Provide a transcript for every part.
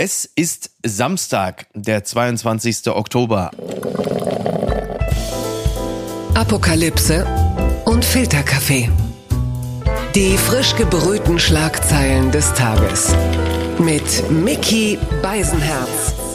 Es ist Samstag, der 22. Oktober. Apokalypse und Filterkaffee. Die frisch gebrühten Schlagzeilen des Tages. Mit Mickey Beisenherz.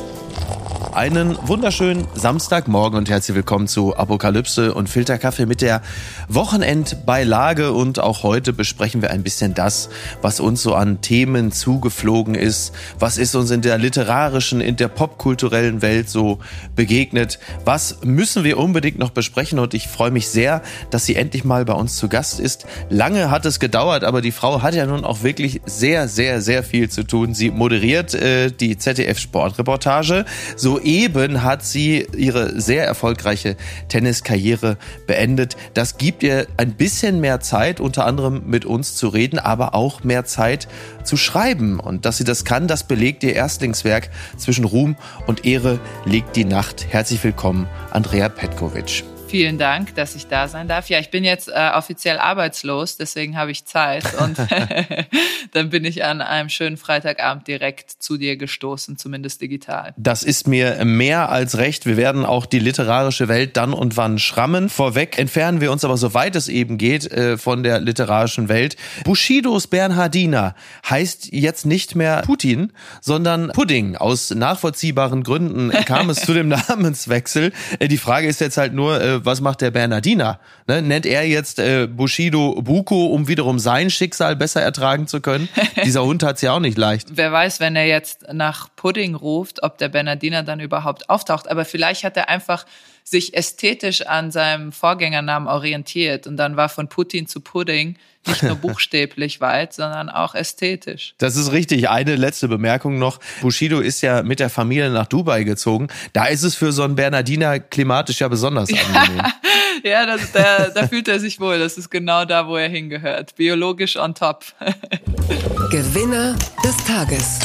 Einen wunderschönen Samstagmorgen und herzlich willkommen zu Apokalypse und Filterkaffee mit der Wochenendbeilage. Und auch heute besprechen wir ein bisschen das, was uns so an Themen zugeflogen ist. Was ist uns in der literarischen, in der popkulturellen Welt so begegnet? Was müssen wir unbedingt noch besprechen? Und ich freue mich sehr, dass sie endlich mal bei uns zu Gast ist. Lange hat es gedauert, aber die Frau hat ja nun auch wirklich sehr, sehr, sehr viel zu tun. Sie moderiert äh, die ZDF Sportreportage. So soeben hat sie ihre sehr erfolgreiche Tenniskarriere beendet. Das gibt ihr ein bisschen mehr Zeit, unter anderem mit uns zu reden, aber auch mehr Zeit zu schreiben. Und dass sie das kann, das belegt ihr Erstlingswerk. Zwischen Ruhm und Ehre liegt die Nacht. Herzlich willkommen, Andrea Petkovic. Vielen Dank, dass ich da sein darf. Ja, ich bin jetzt äh, offiziell arbeitslos, deswegen habe ich Zeit. Und dann bin ich an einem schönen Freitagabend direkt zu dir gestoßen, zumindest digital. Das ist mir mehr als recht. Wir werden auch die literarische Welt dann und wann schrammen. Vorweg entfernen wir uns aber, soweit es eben geht, äh, von der literarischen Welt. Bushidos Bernhardiner heißt jetzt nicht mehr Putin, sondern Pudding. Aus nachvollziehbaren Gründen kam es zu dem Namenswechsel. Äh, die Frage ist jetzt halt nur, äh, was macht der Bernardiner? Ne? Nennt er jetzt äh, Bushido Buko, um wiederum sein Schicksal besser ertragen zu können? Dieser Hund hat's ja auch nicht leicht. Wer weiß, wenn er jetzt nach Pudding ruft, ob der Bernardiner dann überhaupt auftaucht. Aber vielleicht hat er einfach sich ästhetisch an seinem Vorgängernamen orientiert und dann war von Putin zu Pudding nicht nur buchstäblich weit, sondern auch ästhetisch. Das ist richtig. Eine letzte Bemerkung noch. Bushido ist ja mit der Familie nach Dubai gezogen. Da ist es für so einen Bernardiner klimatisch ja besonders angenehm. ja, das, da, da fühlt er sich wohl. Das ist genau da, wo er hingehört. Biologisch on top. Gewinner des Tages.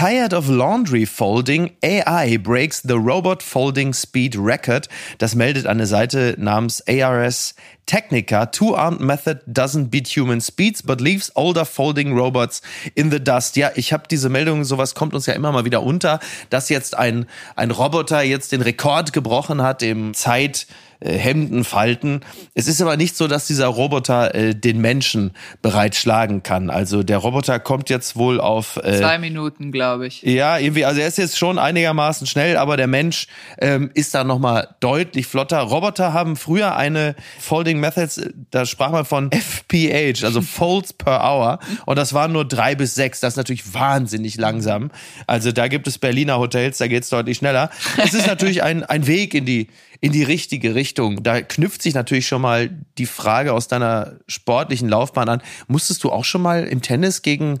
Tired of Laundry Folding, AI breaks the Robot Folding Speed Record. Das meldet eine Seite namens ARS Technica. Two-armed method doesn't beat human speeds, but leaves older folding robots in the dust. Ja, ich habe diese Meldung, sowas kommt uns ja immer mal wieder unter, dass jetzt ein, ein Roboter jetzt den Rekord gebrochen hat im Zeit äh, Hemden falten. Es ist aber nicht so, dass dieser Roboter äh, den Menschen bereits schlagen kann. Also der Roboter kommt jetzt wohl auf äh, zwei Minuten, glaube ich. Ja, irgendwie. Also er ist jetzt schon einigermaßen schnell, aber der Mensch ähm, ist da noch mal deutlich flotter. Roboter haben früher eine Folding Methods. Da sprach man von FPH, also Folds per Hour, und das waren nur drei bis sechs. Das ist natürlich wahnsinnig langsam. Also da gibt es Berliner Hotels, da geht's deutlich schneller. Es ist natürlich ein ein Weg in die in die richtige Richtung. Da knüpft sich natürlich schon mal die Frage aus deiner sportlichen Laufbahn an. Musstest du auch schon mal im Tennis gegen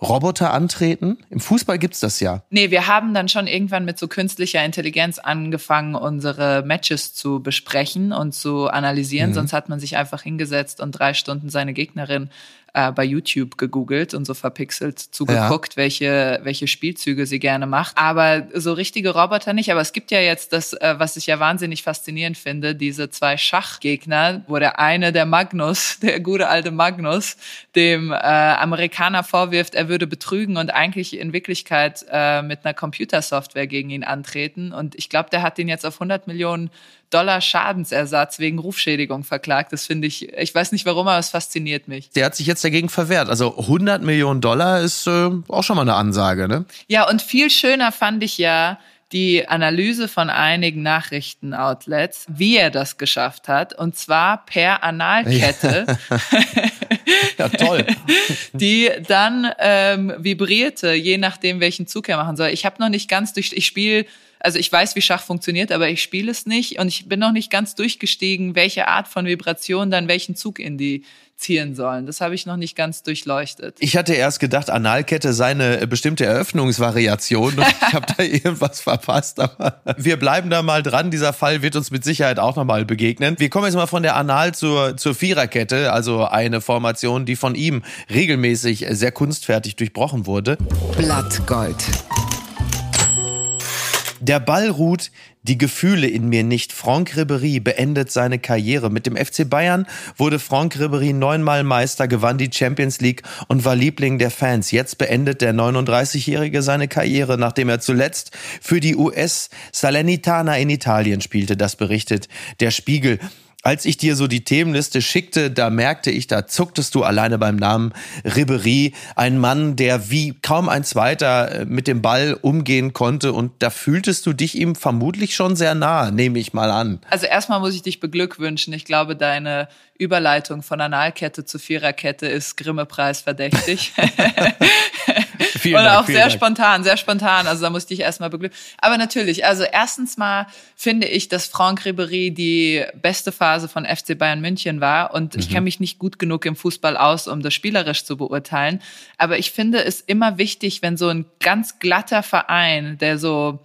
Roboter antreten? Im Fußball gibt's das ja. Nee, wir haben dann schon irgendwann mit so künstlicher Intelligenz angefangen, unsere Matches zu besprechen und zu analysieren. Mhm. Sonst hat man sich einfach hingesetzt und drei Stunden seine Gegnerin äh, bei YouTube gegoogelt und so verpixelt zugeguckt, ja. welche, welche Spielzüge sie gerne macht. Aber so richtige Roboter nicht. Aber es gibt ja jetzt das, äh, was ich ja wahnsinnig faszinierend finde, diese zwei Schachgegner, wo der eine, der Magnus, der gute alte Magnus, dem äh, Amerikaner vorwirft, er würde betrügen und eigentlich in Wirklichkeit äh, mit einer Computersoftware gegen ihn antreten. Und ich glaube, der hat ihn jetzt auf 100 Millionen Dollar Schadensersatz wegen Rufschädigung verklagt. Das finde ich, ich weiß nicht warum, aber es fasziniert mich. Der hat sich jetzt dagegen verwehrt. Also 100 Millionen Dollar ist äh, auch schon mal eine Ansage, ne? Ja, und viel schöner fand ich ja, die Analyse von einigen Nachrichtenoutlets, wie er das geschafft hat, und zwar per Analkette. ja, toll. die dann ähm, vibrierte, je nachdem, welchen Zug er machen soll. Ich habe noch nicht ganz durch, ich spiele also ich weiß, wie Schach funktioniert, aber ich spiele es nicht und ich bin noch nicht ganz durchgestiegen, welche Art von Vibration dann welchen Zug indizieren sollen. Das habe ich noch nicht ganz durchleuchtet. Ich hatte erst gedacht, Analkette sei eine bestimmte Eröffnungsvariation und ich habe da irgendwas verpasst. Aber wir bleiben da mal dran. Dieser Fall wird uns mit Sicherheit auch nochmal begegnen. Wir kommen jetzt mal von der Anal zur, zur Viererkette, also eine Formation, die von ihm regelmäßig sehr kunstfertig durchbrochen wurde. Blattgold. Der Ball ruht, die Gefühle in mir nicht. Franck Ribéry beendet seine Karriere. Mit dem FC Bayern wurde Franck Ribéry neunmal Meister, gewann die Champions League und war Liebling der Fans. Jetzt beendet der 39-Jährige seine Karriere, nachdem er zuletzt für die US Salernitana in Italien spielte. Das berichtet der Spiegel als ich dir so die Themenliste schickte, da merkte ich, da zucktest du alleine beim Namen Ribery, ein Mann, der wie kaum ein zweiter äh, mit dem Ball umgehen konnte und da fühltest du dich ihm vermutlich schon sehr nah, nehme ich mal an. Also erstmal muss ich dich beglückwünschen. Ich glaube, deine Überleitung von Analkette zu Viererkette ist Grimme-Preis verdächtig. Vielen und Dank, auch sehr Dank. spontan, sehr spontan. Also da musste ich erstmal beglückwünschen. Aber natürlich, also erstens mal finde ich, dass Franck Ribéry die beste Phase von FC Bayern München war. Und mhm. ich kenne mich nicht gut genug im Fußball aus, um das spielerisch zu beurteilen. Aber ich finde es immer wichtig, wenn so ein ganz glatter Verein, der so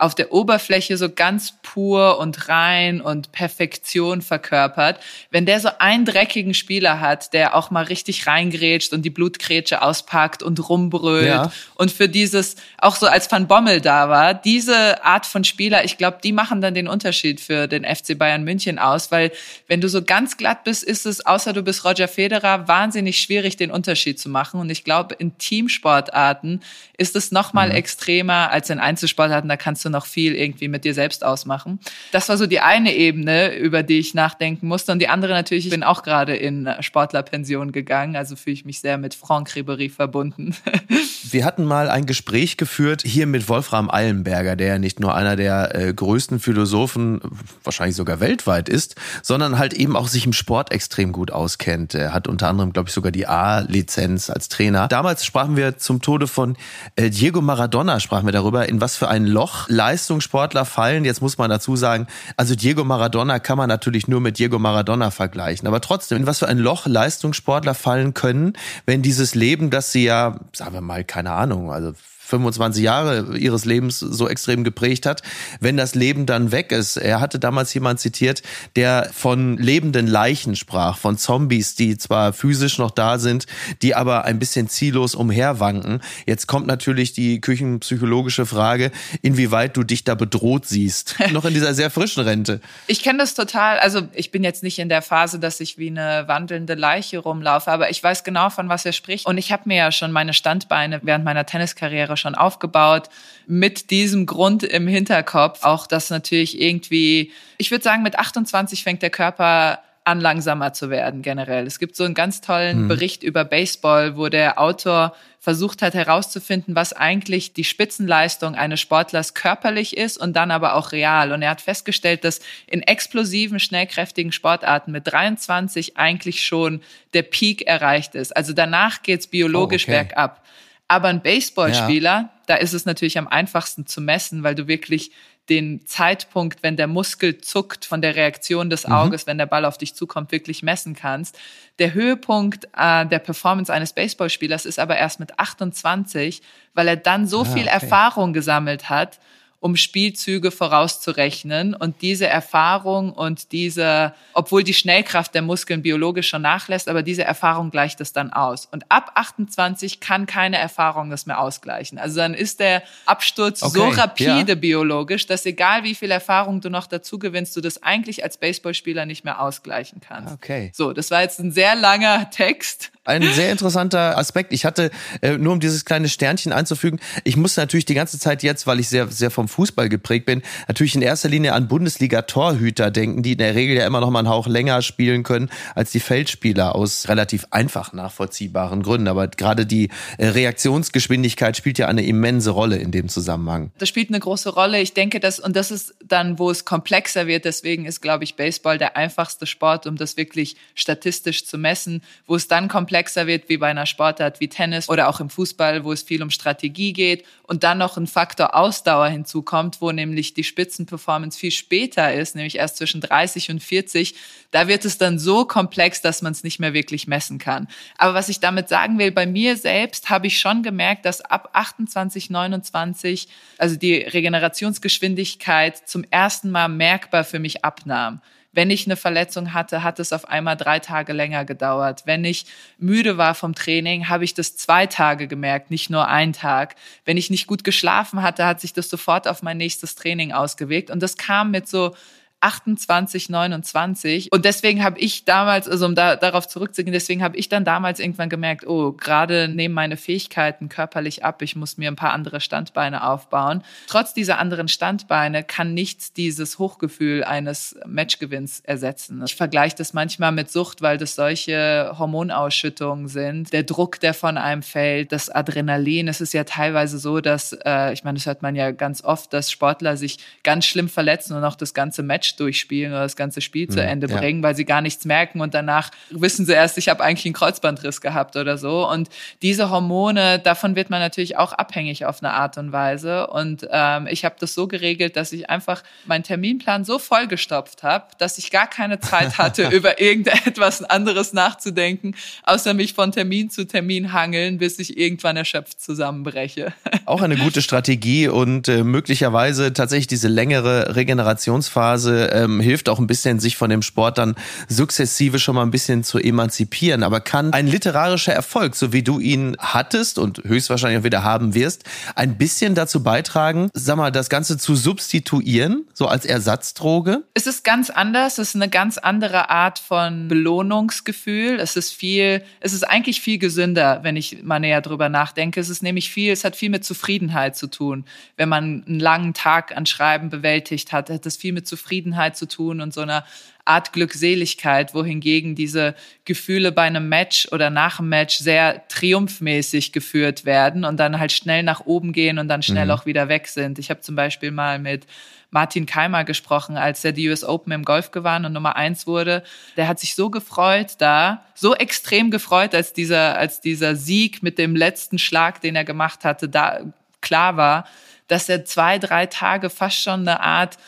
auf der Oberfläche so ganz pur und rein und Perfektion verkörpert. Wenn der so einen dreckigen Spieler hat, der auch mal richtig reingrätscht und die Blutgrätsche auspackt und rumbrüllt ja. und für dieses, auch so als Van Bommel da war, diese Art von Spieler, ich glaube, die machen dann den Unterschied für den FC Bayern München aus, weil wenn du so ganz glatt bist, ist es, außer du bist Roger Federer, wahnsinnig schwierig, den Unterschied zu machen. Und ich glaube, in Teamsportarten ist es noch mal mhm. extremer als in Einzelsportarten, da kannst du noch viel irgendwie mit dir selbst ausmachen. Das war so die eine Ebene, über die ich nachdenken musste. Und die andere natürlich, ich bin auch gerade in Sportlerpension gegangen, also fühle ich mich sehr mit Franck Ribéry verbunden. Wir hatten mal ein Gespräch geführt hier mit Wolfram Eilenberger, der ja nicht nur einer der äh, größten Philosophen, wahrscheinlich sogar weltweit ist, sondern halt eben auch sich im Sport extrem gut auskennt. Er hat unter anderem, glaube ich, sogar die A-Lizenz als Trainer. Damals sprachen wir zum Tode von äh, Diego Maradona, sprachen wir darüber, in was für ein Loch Leistungssportler fallen. Jetzt muss man dazu sagen, also Diego Maradona kann man natürlich nur mit Diego Maradona vergleichen. Aber trotzdem, in was für ein Loch Leistungssportler fallen können, wenn dieses Leben, das sie ja, sagen wir mal, keine Ahnung, also 25 Jahre ihres Lebens so extrem geprägt hat, wenn das Leben dann weg ist. Er hatte damals jemand zitiert, der von lebenden Leichen sprach, von Zombies, die zwar physisch noch da sind, die aber ein bisschen ziellos umherwanken. Jetzt kommt natürlich die küchenpsychologische Frage, inwieweit du dich da bedroht siehst, noch in dieser sehr frischen Rente. Ich kenne das total, also ich bin jetzt nicht in der Phase, dass ich wie eine wandelnde Leiche rumlaufe, aber ich weiß genau, von was er spricht. Und ich habe mir ja schon meine Standbeine während meiner Tenniskarriere schon aufgebaut mit diesem Grund im Hinterkopf. Auch das natürlich irgendwie, ich würde sagen, mit 28 fängt der Körper an, langsamer zu werden generell. Es gibt so einen ganz tollen mhm. Bericht über Baseball, wo der Autor versucht hat herauszufinden, was eigentlich die Spitzenleistung eines Sportlers körperlich ist und dann aber auch real. Und er hat festgestellt, dass in explosiven, schnellkräftigen Sportarten mit 23 eigentlich schon der Peak erreicht ist. Also danach geht's biologisch oh, okay. bergab. Aber ein Baseballspieler, ja. da ist es natürlich am einfachsten zu messen, weil du wirklich den Zeitpunkt, wenn der Muskel zuckt von der Reaktion des mhm. Auges, mhm. wenn der Ball auf dich zukommt, wirklich messen kannst. Der Höhepunkt äh, der Performance eines Baseballspielers ist aber erst mit 28, weil er dann so ah, viel okay. Erfahrung gesammelt hat um Spielzüge vorauszurechnen. Und diese Erfahrung und diese, obwohl die Schnellkraft der Muskeln biologisch schon nachlässt, aber diese Erfahrung gleicht es dann aus. Und ab 28 kann keine Erfahrung das mehr ausgleichen. Also dann ist der Absturz okay, so rapide ja. biologisch, dass egal wie viel Erfahrung du noch dazu gewinnst, du das eigentlich als Baseballspieler nicht mehr ausgleichen kannst. Okay. So, das war jetzt ein sehr langer Text ein sehr interessanter Aspekt. Ich hatte, äh, nur um dieses kleine Sternchen einzufügen, ich musste natürlich die ganze Zeit jetzt, weil ich sehr, sehr vom Fußball geprägt bin, natürlich in erster Linie an Bundesliga-Torhüter denken, die in der Regel ja immer noch mal einen Hauch länger spielen können als die Feldspieler aus relativ einfach nachvollziehbaren Gründen. Aber gerade die äh, Reaktionsgeschwindigkeit spielt ja eine immense Rolle in dem Zusammenhang. Das spielt eine große Rolle. Ich denke, dass, und das ist dann, wo es komplexer wird. Deswegen ist, glaube ich, Baseball der einfachste Sport, um das wirklich statistisch zu messen, wo es dann komplexer komplexer wird wie bei einer Sportart wie Tennis oder auch im Fußball, wo es viel um Strategie geht und dann noch ein Faktor Ausdauer hinzukommt, wo nämlich die Spitzenperformance viel später ist, nämlich erst zwischen 30 und 40. Da wird es dann so komplex, dass man es nicht mehr wirklich messen kann. Aber was ich damit sagen will, bei mir selbst habe ich schon gemerkt, dass ab 28, 29, also die Regenerationsgeschwindigkeit zum ersten Mal merkbar für mich abnahm Wenn ich eine Verletzung hatte, hat es auf einmal drei Tage länger gedauert. Wenn ich müde war vom Training, habe ich das zwei Tage gemerkt, nicht nur einen Tag. Wenn ich nicht gut geschlafen hatte, hat sich das sofort auf mein nächstes Training ausgewirkt. Und das kam mit so 28, 29. Und deswegen habe ich damals, also um da, darauf zurückzugehen, deswegen habe ich dann damals irgendwann gemerkt, oh, gerade nehmen meine Fähigkeiten körperlich ab, ich muss mir ein paar andere Standbeine aufbauen. Trotz dieser anderen Standbeine kann nichts dieses Hochgefühl eines Matchgewinns ersetzen. Ich vergleiche das manchmal mit Sucht, weil das solche Hormonausschüttungen sind. Der Druck, der von einem fällt, das Adrenalin. Es ist ja teilweise so, dass, äh, ich meine, das hört man ja ganz oft, dass Sportler sich ganz schlimm verletzen und auch das ganze Match Match durchspielen oder das ganze Spiel zu mhm, Ende ja. bringen, weil sie gar nichts merken und danach wissen sie erst, ich habe eigentlich einen Kreuzbandriss gehabt oder so. Und diese Hormone, davon wird man natürlich auch abhängig auf eine Art und Weise. Und ähm, ich habe das so geregelt, dass ich einfach meinen Terminplan so vollgestopft habe, dass ich gar keine Zeit hatte, über irgendetwas anderes nachzudenken, außer mich von Termin zu Termin hangeln, bis ich irgendwann erschöpft zusammenbreche. Auch eine gute Strategie und äh, möglicherweise tatsächlich diese längere Regenerationsphase ähm, hilft auch ein bisschen, sich von dem Sport dann sukzessive schon mal ein bisschen zu emanzipieren. Aber kann ein literarischer Erfolg, so wie du ihn hattest und höchstwahrscheinlich auch wieder haben wirst, ein bisschen dazu beitragen, sag mal, das Ganze zu substituieren, so als Ersatzdroge? Es ist ganz anders. Es ist eine ganz andere Art von Belohnungsgefühl. Es ist viel, es ist eigentlich viel gesünder, wenn ich mal näher drüber nachdenke. Es ist nämlich viel, es hat viel mit Zufriedenheit zu tun. Wenn man einen langen Tag an Schreiben bewältigt hat, hat es viel mit Zufriedenheit Zufriedenheit zu tun und so einer Art Glückseligkeit, wohingegen diese Gefühle bei einem Match oder nach einem Match sehr triumphmäßig geführt werden und dann halt schnell nach oben gehen und dann schnell mhm. auch wieder weg sind. Ich habe zum Beispiel mal mit Martin Keimer gesprochen, als er die US Open im Golf gewann und Nummer eins wurde. Der hat sich so gefreut da, so extrem gefreut, als dieser, als dieser Sieg mit dem letzten Schlag, den er gemacht hatte, da klar war, dass er zwei, drei Tage fast schon eine Art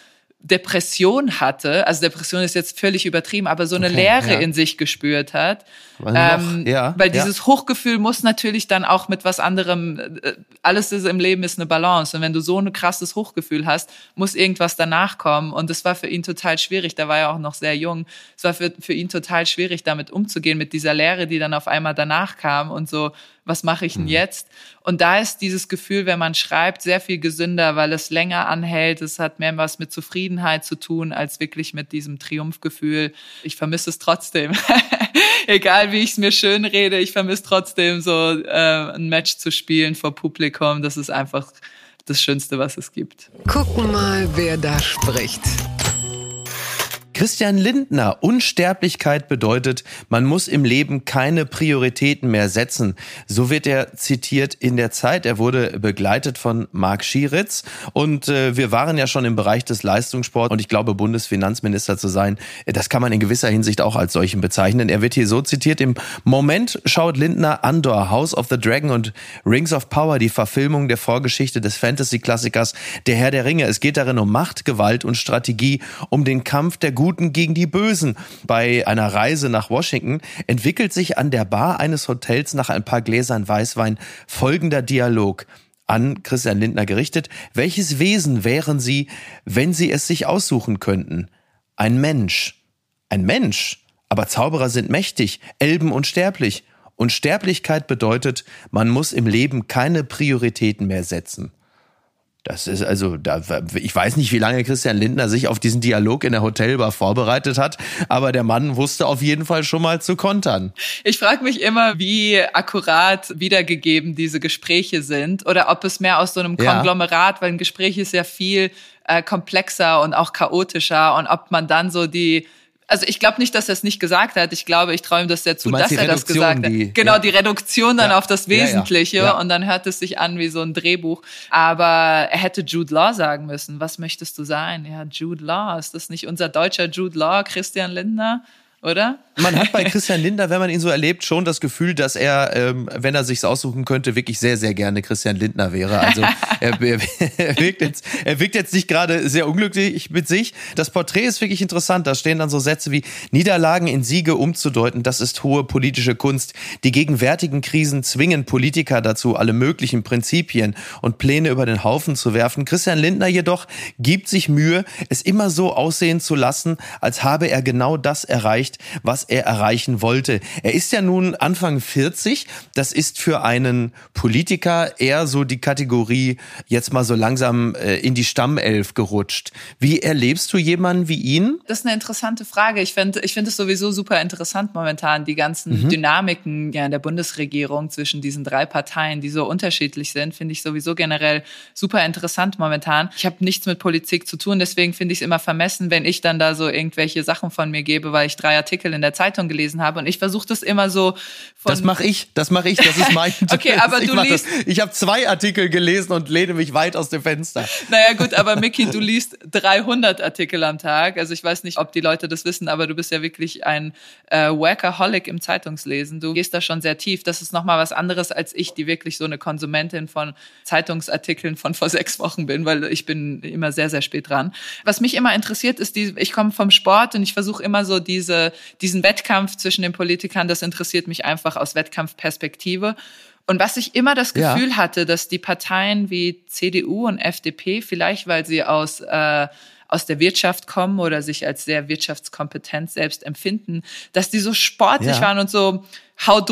Depression hatte, also Depression ist jetzt völlig übertrieben, aber so eine okay, Leere ja. in sich gespürt hat. Ähm, ja, weil dieses ja. Hochgefühl muss natürlich dann auch mit was anderem, äh, alles ist im Leben ist eine Balance. Und wenn du so ein krasses Hochgefühl hast, muss irgendwas danach kommen. Und das war für ihn total schwierig. Da war er auch noch sehr jung. Es war für, für ihn total schwierig, damit umzugehen, mit dieser Leere, die dann auf einmal danach kam und so, was mache ich denn mhm. jetzt? Und da ist dieses Gefühl, wenn man schreibt, sehr viel gesünder, weil es länger anhält. Es hat mehr was mit Zufriedenheit zu tun, als wirklich mit diesem Triumphgefühl. Ich vermisse es trotzdem. Egal wie ich es mir schön rede, ich vermisse trotzdem so äh, ein Match zu spielen vor Publikum. Das ist einfach das Schönste, was es gibt. Gucken mal, wer da spricht. Christian Lindner, Unsterblichkeit bedeutet, man muss im Leben keine Prioritäten mehr setzen. So wird er zitiert in der Zeit. Er wurde begleitet von Marc Schieritz und äh, wir waren ja schon im Bereich des Leistungssports und ich glaube, Bundesfinanzminister zu sein, das kann man in gewisser Hinsicht auch als solchen bezeichnen. Er wird hier so zitiert, im Moment schaut Lindner Andor, House of the Dragon und Rings of Power, die Verfilmung der Vorgeschichte des Fantasy-Klassikers Der Herr der Ringe. Es geht darin um Macht, Gewalt und Strategie, um den Kampf der Guten gegen die Bösen. Bei einer Reise nach Washington entwickelt sich an der Bar eines Hotels nach ein paar Gläsern Weißwein folgender Dialog an Christian Lindner gerichtet. Welches Wesen wären Sie, wenn Sie es sich aussuchen könnten? Ein Mensch. Ein Mensch. Aber Zauberer sind mächtig, Elben unsterblich. Und Sterblichkeit bedeutet, man muss im Leben keine Prioritäten mehr setzen. Das ist also, da, ich weiß nicht, wie lange Christian Lindner sich auf diesen Dialog in der Hotelbar vorbereitet hat, aber der Mann wusste auf jeden Fall schon mal zu kontern. Ich frage mich immer, wie akkurat wiedergegeben diese Gespräche sind oder ob es mehr aus so einem Konglomerat, ja. weil ein Gespräch ist ja viel äh, komplexer und auch chaotischer und ob man dann so die also ich glaube nicht, dass er es nicht gesagt hat. Ich glaube, ich träume das sehr zu, dass er das gesagt hat. genau, ja. die Reduktion dann ja. auf das Wesentliche ja, und dann hört es sich an wie so ein Drehbuch. Aber er hätte Jude Law sagen müssen. Was möchtest du sein? Ja, Jude Law. Ist das nicht unser deutscher Jude Law, Christian Lindner? Oder? Man hat bei Christian Lindner, wenn man ihn so erlebt, schon das Gefühl, dass er, ähm, wenn er sich's aussuchen könnte, wirklich sehr, sehr gerne Christian Lindner wäre. Also er, er, er, wirkt jetzt, er wirkt jetzt nicht gerade sehr unglücklich mit sich. Das Porträt ist wirklich interessant. Da stehen dann so Sätze wie Niederlagen in Siege umzudeuten, das ist hohe politische Kunst. Die gegenwärtigen Krisen zwingen Politiker dazu, alle möglichen Prinzipien und Pläne über den Haufen zu werfen. Christian Lindner jedoch gibt sich Mühe, es immer so aussehen zu lassen, als habe er genau das erreicht, was was er erreichen wollte. Er ist ja nun Anfang 40. Das ist für einen Politiker eher so die Kategorie jetzt mal so langsam äh, in die Stammelf gerutscht. Wie erlebst du jemanden wie ihn? Das ist eine interessante Frage. Ich finde ich finde es sowieso super interessant momentan, die ganzen mhm. Dynamiken ja in der Bundesregierung zwischen diesen drei Parteien, die so unterschiedlich sind, finde ich sowieso generell super interessant momentan. Ich habe nichts mit Politik zu tun, deswegen finde ich es immer vermessen, wenn ich dann da so irgendwelche Sachen von mir gebe, weil ich drei Artikel in der der Zeitung gelesen habe. Und ich versuche das immer so. Das mache ich, das mache ich, das ist mein. okay, aber ich du liest. Das. Ich habe zwei Artikel gelesen und lehne mich weit aus dem Fenster. Naja, gut, aber Mickey, du liest 300 Artikel am Tag. Also ich weiß nicht, ob die Leute das wissen, aber du bist ja wirklich ein äh, Workaholic im Zeitungslesen. Du gehst da schon sehr tief. Das ist nochmal was anderes als ich, die wirklich so eine Konsumentin von Zeitungsartikeln von vor sechs Wochen bin, weil ich bin immer sehr, sehr spät dran. Was mich immer interessiert, ist die, ich komme vom Sport und ich versuche immer so diese, diesen Wettkampf zwischen den Politikern, das interessiert mich einfach aus Wettkampfperspektive. Und was ich immer das Gefühl ja. hatte, dass die Parteien wie CDU und FDP, vielleicht weil sie aus, äh, aus der Wirtschaft kommen oder sich als sehr wirtschaftskompetent selbst empfinden, dass die so sportlich ja. waren und so haut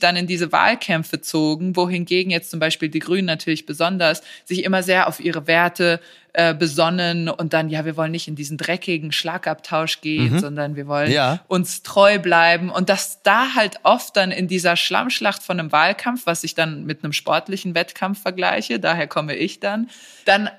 dann in diese Wahlkämpfe zogen, wohingegen jetzt zum Beispiel die Grünen natürlich besonders sich immer sehr auf ihre Werte äh, besonnen und dann, ja, wir wollen nicht in diesen dreckigen Schlagabtausch gehen, mhm. sondern wir wollen ja. uns treu bleiben. Und dass da halt oft dann in dieser Schlammschlacht von einem Wahlkampf, was ich dann mit einem sportlichen Wettkampf vergleiche, daher komme ich dann, dann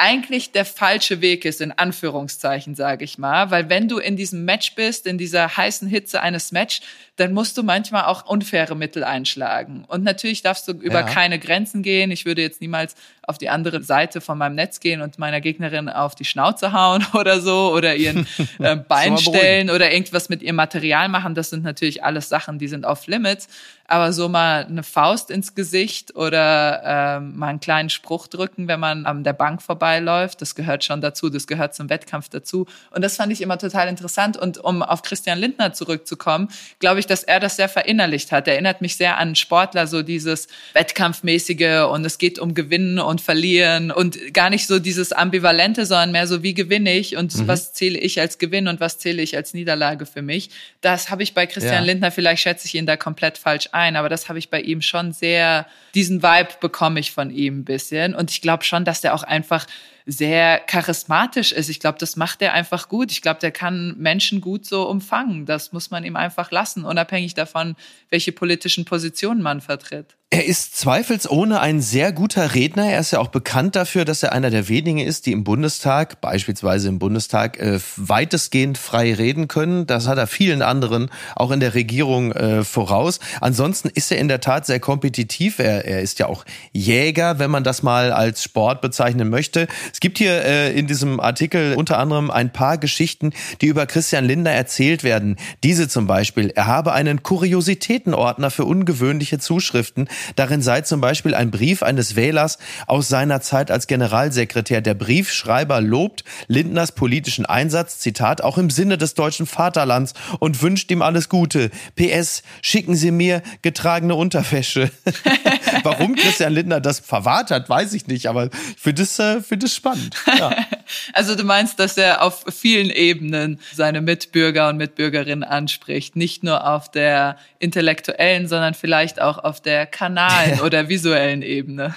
eigentlich der falsche Weg ist, in Anführungszeichen, sage ich mal. Weil wenn du in diesem Match bist, in dieser heißen Hitze eines Match, dann musst du manchmal auch unfaire Mittel einschlagen. Und natürlich darfst du über ja. keine Grenzen gehen. Ich würde jetzt niemals auf die andere Seite von meinem Netz gehen und meiner Gegnerin auf die Schnauze hauen oder so oder ihren äh, Bein stellen oder irgendwas mit ihrem Material machen. Das sind natürlich alles Sachen, die sind off limits aber so mal eine Faust ins Gesicht oder ähm, mal einen kleinen Spruch drücken, wenn man an der Bank vorbeiläuft, das gehört schon dazu, das gehört zum Wettkampf dazu. Und das fand ich immer total interessant. Und um auf Christian Lindner zurückzukommen, glaube ich, dass er das sehr verinnerlicht hat. Er erinnert mich sehr an Sportler, so dieses Wettkampfmäßige und es geht um Gewinnen und Verlieren und gar nicht so dieses Ambivalente, sondern mehr so, wie gewinne ich und mhm. was zähle ich als Gewinn und was zähle ich als Niederlage für mich. Das habe ich bei Christian ja. Lindner, vielleicht schätze ich ihn da komplett falsch ein ein, aber das habe ich bei ihm schon sehr, diesen Vibe bekomme ich von ihm ein bisschen. Und ich glaube schon, dass der auch einfach sehr charismatisch ist. Ich glaube, das macht er einfach gut. Ich glaube, der kann Menschen gut so umfangen. Das muss man ihm einfach lassen, unabhängig davon, welche politischen Positionen man vertritt. Er ist zweifelsohne ein sehr guter Redner. Er ist ja auch bekannt dafür, dass er einer der wenigen ist, die im Bundestag, beispielsweise im Bundestag, äh, weitestgehend frei reden können. Das hat er vielen anderen, auch in der Regierung, äh, voraus. Ansonsten ist er in der Tat sehr kompetitiv. Er, er ist ja auch Jäger, wenn man das mal als Sport bezeichnen möchte. Es gibt hier äh, in diesem Artikel unter anderem ein paar Geschichten, die über Christian Linder erzählt werden. Diese zum Beispiel. Er habe einen Kuriositätenordner für ungewöhnliche Zuschriften Darin sei zum Beispiel ein Brief eines Wählers aus seiner Zeit als Generalsekretär. Der Briefschreiber lobt Lindners politischen Einsatz, Zitat, auch im Sinne des deutschen Vaterlands und wünscht ihm alles Gute. PS, schicken Sie mir getragene Unterwäsche. Warum Christian Lindner das verwahrt hat, weiß ich nicht, aber ich finde es, äh, find spannend. Ja. Also du meinst, dass er auf vielen Ebenen seine Mitbürger und Mitbürgerinnen anspricht, nicht nur auf der intellektuellen, sondern vielleicht auch auf der kanalen oder visuellen Ebene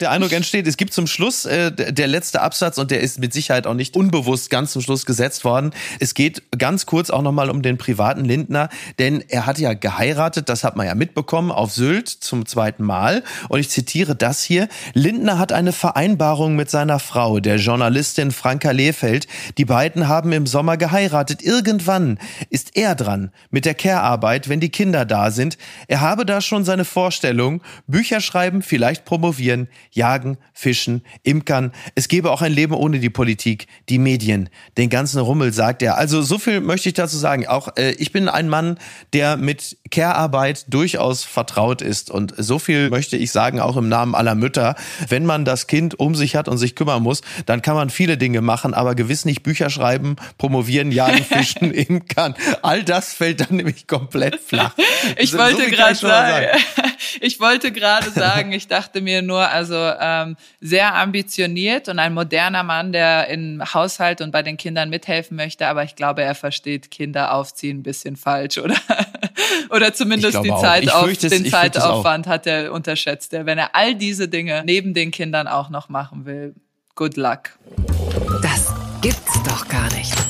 der Eindruck entsteht, es gibt zum Schluss äh, der letzte Absatz und der ist mit Sicherheit auch nicht unbewusst ganz zum Schluss gesetzt worden. Es geht ganz kurz auch nochmal um den privaten Lindner, denn er hat ja geheiratet, das hat man ja mitbekommen, auf Sylt zum zweiten Mal. Und ich zitiere das hier. Lindner hat eine Vereinbarung mit seiner Frau, der Journalistin Franka Lehfeld. Die beiden haben im Sommer geheiratet. Irgendwann ist er dran mit der Care-Arbeit, wenn die Kinder da sind. Er habe da schon seine Vorstellung, Bücher schreiben, vielleicht promovieren. Jagen, Fischen, Imkern. Es gäbe auch ein Leben ohne die Politik, die Medien, den ganzen Rummel, sagt er. Also so viel möchte ich dazu sagen. Auch äh, ich bin ein Mann, der mit Care-Arbeit durchaus vertraut ist. Und so viel möchte ich sagen, auch im Namen aller Mütter. Wenn man das Kind um sich hat und sich kümmern muss, dann kann man viele Dinge machen, aber gewiss nicht Bücher schreiben, promovieren, jagen, fischen, imkern. All das fällt dann nämlich komplett flach. Ich wollte so gerade sagen, ich wollte gerade sagen, ich dachte mir nur, also ähm, sehr ambitioniert und ein moderner Mann, der im Haushalt und bei den Kindern mithelfen möchte, aber ich glaube, er versteht Kinder aufziehen ein bisschen falsch, oder? oder zumindest die Zeit auf, den Zeitaufwand hat er unterschätzt. Er, wenn er all diese Dinge neben den Kindern auch noch machen will, good luck. Das gibt's doch gar nicht.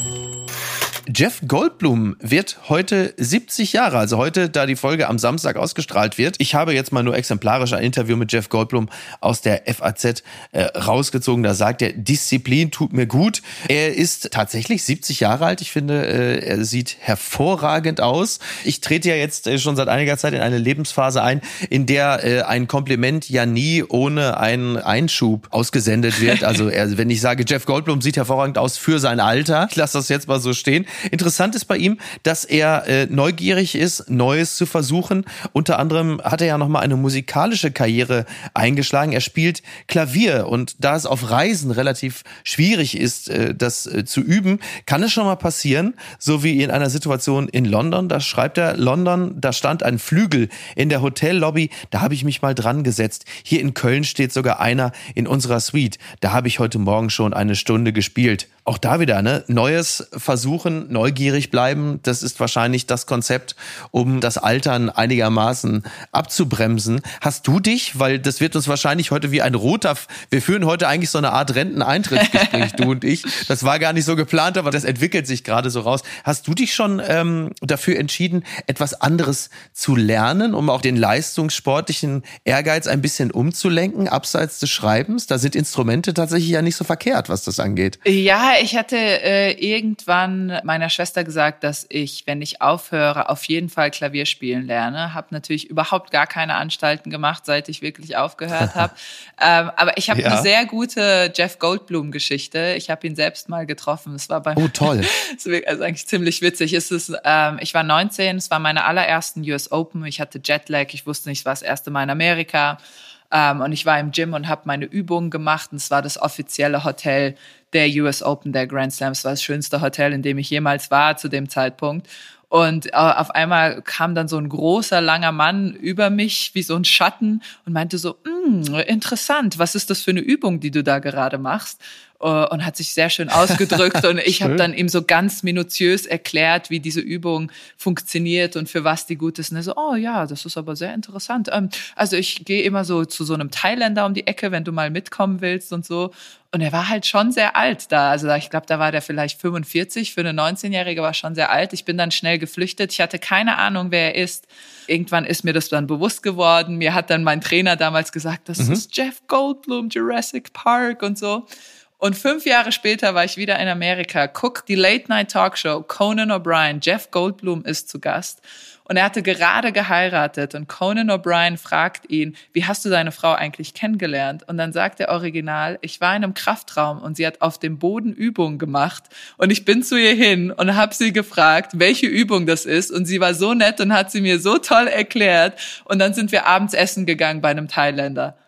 Jeff Goldblum wird heute 70 Jahre, also heute, da die Folge am Samstag ausgestrahlt wird. Ich habe jetzt mal nur exemplarisch ein Interview mit Jeff Goldblum aus der FAZ äh, rausgezogen. Da sagt er, Disziplin tut mir gut. Er ist tatsächlich 70 Jahre alt. Ich finde, äh, er sieht hervorragend aus. Ich trete ja jetzt äh, schon seit einiger Zeit in eine Lebensphase ein, in der äh, ein Kompliment ja nie ohne einen Einschub ausgesendet wird. Also er, wenn ich sage, Jeff Goldblum sieht hervorragend aus für sein Alter, ich lasse das jetzt mal so stehen. Interessant ist bei ihm, dass er äh, neugierig ist, Neues zu versuchen. Unter anderem hat er ja nochmal eine musikalische Karriere eingeschlagen. Er spielt Klavier und da es auf Reisen relativ schwierig ist, äh, das äh, zu üben, kann es schon mal passieren, so wie in einer Situation in London. Da schreibt er, London, da stand ein Flügel in der Hotellobby, da habe ich mich mal dran gesetzt. Hier in Köln steht sogar einer in unserer Suite. Da habe ich heute Morgen schon eine Stunde gespielt auch da wieder, ne? Neues versuchen, neugierig bleiben. Das ist wahrscheinlich das Konzept, um das Altern einigermaßen abzubremsen. Hast du dich, weil das wird uns wahrscheinlich heute wie ein roter, wir führen heute eigentlich so eine Art Renteneintrittsgespräch, du und ich. Das war gar nicht so geplant, aber das entwickelt sich gerade so raus. Hast du dich schon ähm, dafür entschieden, etwas anderes zu lernen, um auch den leistungssportlichen Ehrgeiz ein bisschen umzulenken, abseits des Schreibens? Da sind Instrumente tatsächlich ja nicht so verkehrt, was das angeht. Ja, ich hatte äh, irgendwann meiner Schwester gesagt, dass ich, wenn ich aufhöre, auf jeden Fall Klavier spielen lerne. Habe natürlich überhaupt gar keine Anstalten gemacht, seit ich wirklich aufgehört habe. ähm, aber ich habe ja. eine sehr gute Jeff Goldblum-Geschichte. Ich habe ihn selbst mal getroffen. Es war bei oh toll, also eigentlich ziemlich witzig. Es ist, ähm, ich war 19, es war meine allerersten US Open. Ich hatte Jetlag, ich wusste nicht, es war das erste Mal in Amerika. Ähm, und ich war im Gym und habe meine Übungen gemacht. Und es war das offizielle Hotel der US Open, der Grand Slams. Es war das schönste Hotel, in dem ich jemals war zu dem Zeitpunkt. Und äh, auf einmal kam dann so ein großer, langer Mann über mich, wie so ein Schatten, und meinte so, mm, interessant, was ist das für eine Übung, die du da gerade machst? Äh, und hat sich sehr schön ausgedrückt. und ich habe dann ihm so ganz minutiös erklärt, wie diese Übung funktioniert und für was die gut ist. Und er so, oh ja, das ist aber sehr interessant. Ähm, also ich gehe immer so zu so einem Thailänder um die Ecke, wenn du mal mitkommen willst und so. Und er war halt schon sehr alt da. Also ich glaube, da war der vielleicht 45. Für eine 19-Jährige war schon sehr alt. Ich bin dann schnell geflüchtet. Ich hatte keine Ahnung, wer er ist. Irgendwann ist mir das dann bewusst geworden. Mir hat dann mein Trainer damals gesagt, das mhm. ist Jeff Goldblum, Jurassic Park und so. Und fünf Jahre später war ich wieder in Amerika, guck die Late Night Talkshow, Conan O'Brien, Jeff Goldblum ist zu Gast. Und er hatte gerade geheiratet und Conan O'Brien fragt ihn, wie hast du deine Frau eigentlich kennengelernt? Und dann sagt er original, ich war in einem Kraftraum und sie hat auf dem Boden Übungen gemacht und ich bin zu ihr hin und habe sie gefragt, welche Übung das ist und sie war so nett und hat sie mir so toll erklärt und dann sind wir abends essen gegangen bei einem Thailänder.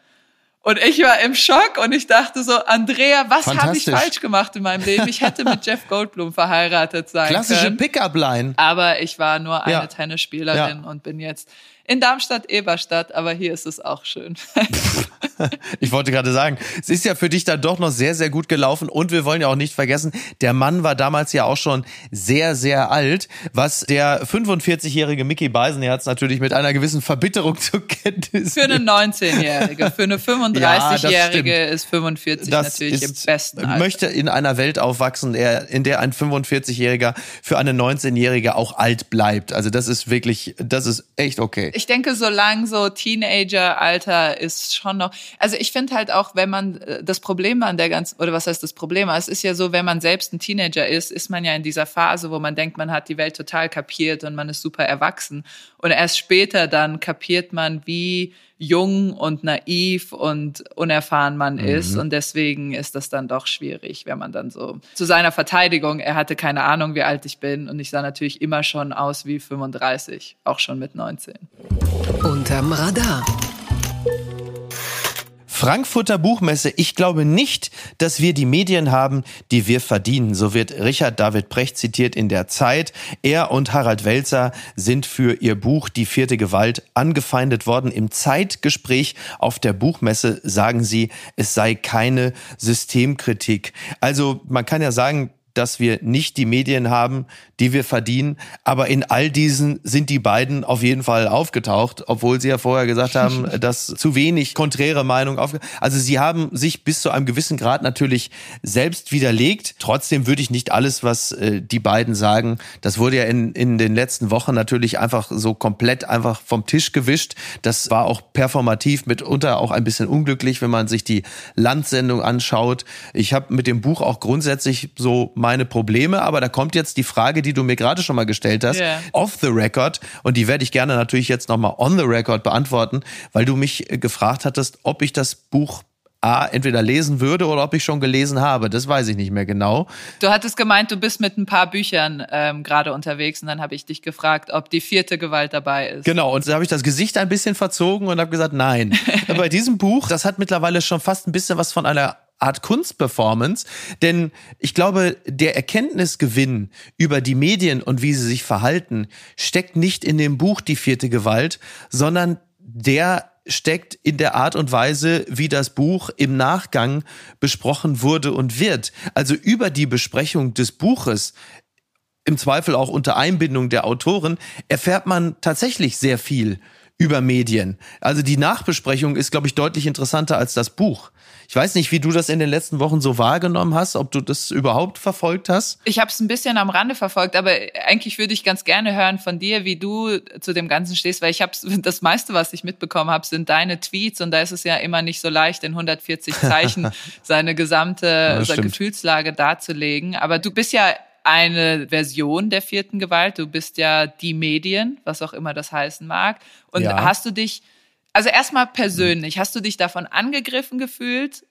Und ich war im Schock und ich dachte so, Andrea, was habe ich falsch gemacht in meinem Leben? Ich hätte mit Jeff Goldblum verheiratet sein Klassische können. Klassische Pickup-Line. Aber ich war nur eine ja. Tennisspielerin ja. und bin jetzt in Darmstadt-Eberstadt, aber hier ist es auch schön. ich wollte gerade sagen, es ist ja für dich dann doch noch sehr, sehr gut gelaufen und wir wollen ja auch nicht vergessen, der Mann war damals ja auch schon sehr, sehr alt, was der 45-jährige Mickey Beisenherz natürlich mit einer gewissen Verbitterung zur Kenntnis Für eine 19-Jährige, für eine 35-Jährige ja, ist 45 das natürlich ist, im besten Alter. möchte in einer Welt aufwachsen, in der ein 45-Jähriger für eine 19-Jährige auch alt bleibt. Also das ist wirklich, das ist echt okay ich denke, solange so Teenager-Alter ist schon noch. Also ich finde halt auch, wenn man äh, das Problem an der ganzen, oder was heißt das Problem? Es ist ja so, wenn man selbst ein Teenager ist, ist man ja in dieser Phase, wo man denkt, man hat die Welt total kapiert und man ist super erwachsen. Und erst später dann kapiert man, wie jung und naiv und unerfahren man mhm. ist. Und deswegen ist das dann doch schwierig, wenn man dann so zu seiner Verteidigung, er hatte keine Ahnung, wie alt ich bin. Und ich sah natürlich immer schon aus wie 35, auch schon mit 19. Unterm Radar. Frankfurter Buchmesse. Ich glaube nicht, dass wir die Medien haben, die wir verdienen. So wird Richard David Precht zitiert in der Zeit. Er und Harald Welzer sind für ihr Buch Die vierte Gewalt angefeindet worden. Im Zeitgespräch auf der Buchmesse sagen sie, es sei keine Systemkritik. Also man kann ja sagen, dass wir nicht die Medien haben, die wir verdienen. Aber in all diesen sind die beiden auf jeden Fall aufgetaucht, obwohl sie ja vorher gesagt haben, dass zu wenig konträre Meinung auf. Also sie haben sich bis zu einem gewissen Grad natürlich selbst widerlegt. Trotzdem würde ich nicht alles, was äh, die beiden sagen, das wurde ja in, in den letzten Wochen natürlich einfach so komplett einfach vom Tisch gewischt. Das war auch performativ, mitunter auch ein bisschen unglücklich, wenn man sich die Landsendung anschaut. Ich habe mit dem Buch auch grundsätzlich so meine Probleme, aber da kommt jetzt die Frage, die du mir gerade schon mal gestellt hast, yeah. off the record und die werde ich gerne natürlich jetzt nochmal on the record beantworten, weil du mich äh, gefragt hattest, ob ich das Buch A, entweder lesen würde oder ob ich schon gelesen habe. Das weiß ich nicht mehr genau. Du hattest gemeint, du bist mit ein paar Büchern ähm, gerade unterwegs und dann habe ich dich gefragt, ob die vierte Gewalt dabei ist. Genau, und da habe ich das Gesicht ein bisschen verzogen und habe gesagt, nein. Bei diesem Buch, das hat mittlerweile schon fast ein bisschen was von einer Art Kunstperformance, denn ich glaube, der Erkenntnisgewinn über die Medien und wie sie sich verhalten, steckt nicht in dem Buch Die vierte Gewalt, sondern der steckt in der Art und Weise, wie das Buch im Nachgang besprochen wurde und wird. Also über die Besprechung des Buches im Zweifel auch unter Einbindung der Autoren, erfährt man tatsächlich sehr viel über Medien. Also die Nachbesprechung ist, glaube ich, deutlich interessanter als das Buch. Ich weiß nicht, wie du das in den letzten Wochen so wahrgenommen hast, ob du das überhaupt verfolgt hast. Ich habe es ein bisschen am Rande verfolgt, aber eigentlich würde ich ganz gerne hören von dir, wie du zu dem Ganzen stehst, weil ich habe das meiste, was ich mitbekommen habe, sind deine Tweets und da ist es ja immer nicht so leicht, in 140 Zeichen seine gesamte seine Gefühlslage darzulegen. Aber du bist ja eine Version der vierten Gewalt. Du bist ja die Medien, was auch immer das heißen mag. Und ja. hast du dich also erstmal persönlich, hast du dich davon angegriffen gefühlt?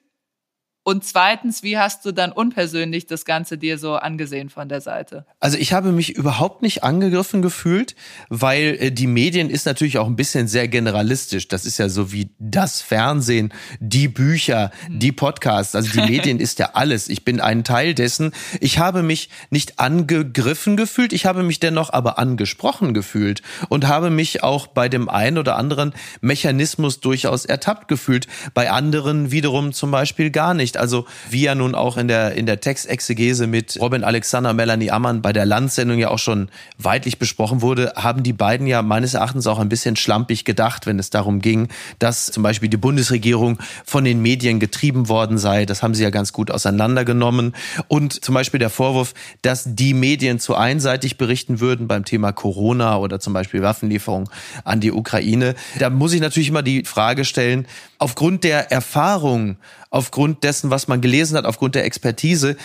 Und zweitens, wie hast du dann unpersönlich das Ganze dir so angesehen von der Seite? Also ich habe mich überhaupt nicht angegriffen gefühlt, weil äh, die Medien ist natürlich auch ein bisschen sehr generalistisch. Das ist ja so wie das Fernsehen, die Bücher, hm. die Podcasts. Also die Medien ist ja alles. Ich bin ein Teil dessen. Ich habe mich nicht angegriffen gefühlt, ich habe mich dennoch aber angesprochen gefühlt und habe mich auch bei dem einen oder anderen Mechanismus durchaus ertappt gefühlt. Bei anderen wiederum zum Beispiel gar nicht nicht. Also wie ja nun auch in der, in der Textexegese mit Robin Alexander, Melanie Ammann bei der Landsendung ja auch schon weitlich besprochen wurde, haben die beiden ja meines Erachtens auch ein bisschen schlampig gedacht, wenn es darum ging, dass zum Beispiel die Bundesregierung von den Medien getrieben worden sei. Das haben sie ja ganz gut auseinandergenommen. Und zum Beispiel der Vorwurf, dass die Medien zu einseitig berichten würden beim Thema Corona oder zum Beispiel Waffenlieferung an die Ukraine. Da muss ich natürlich immer die Frage stellen, aufgrund der Erfahrung aufgrund dessen, was man gelesen hat, aufgrund der Expertise,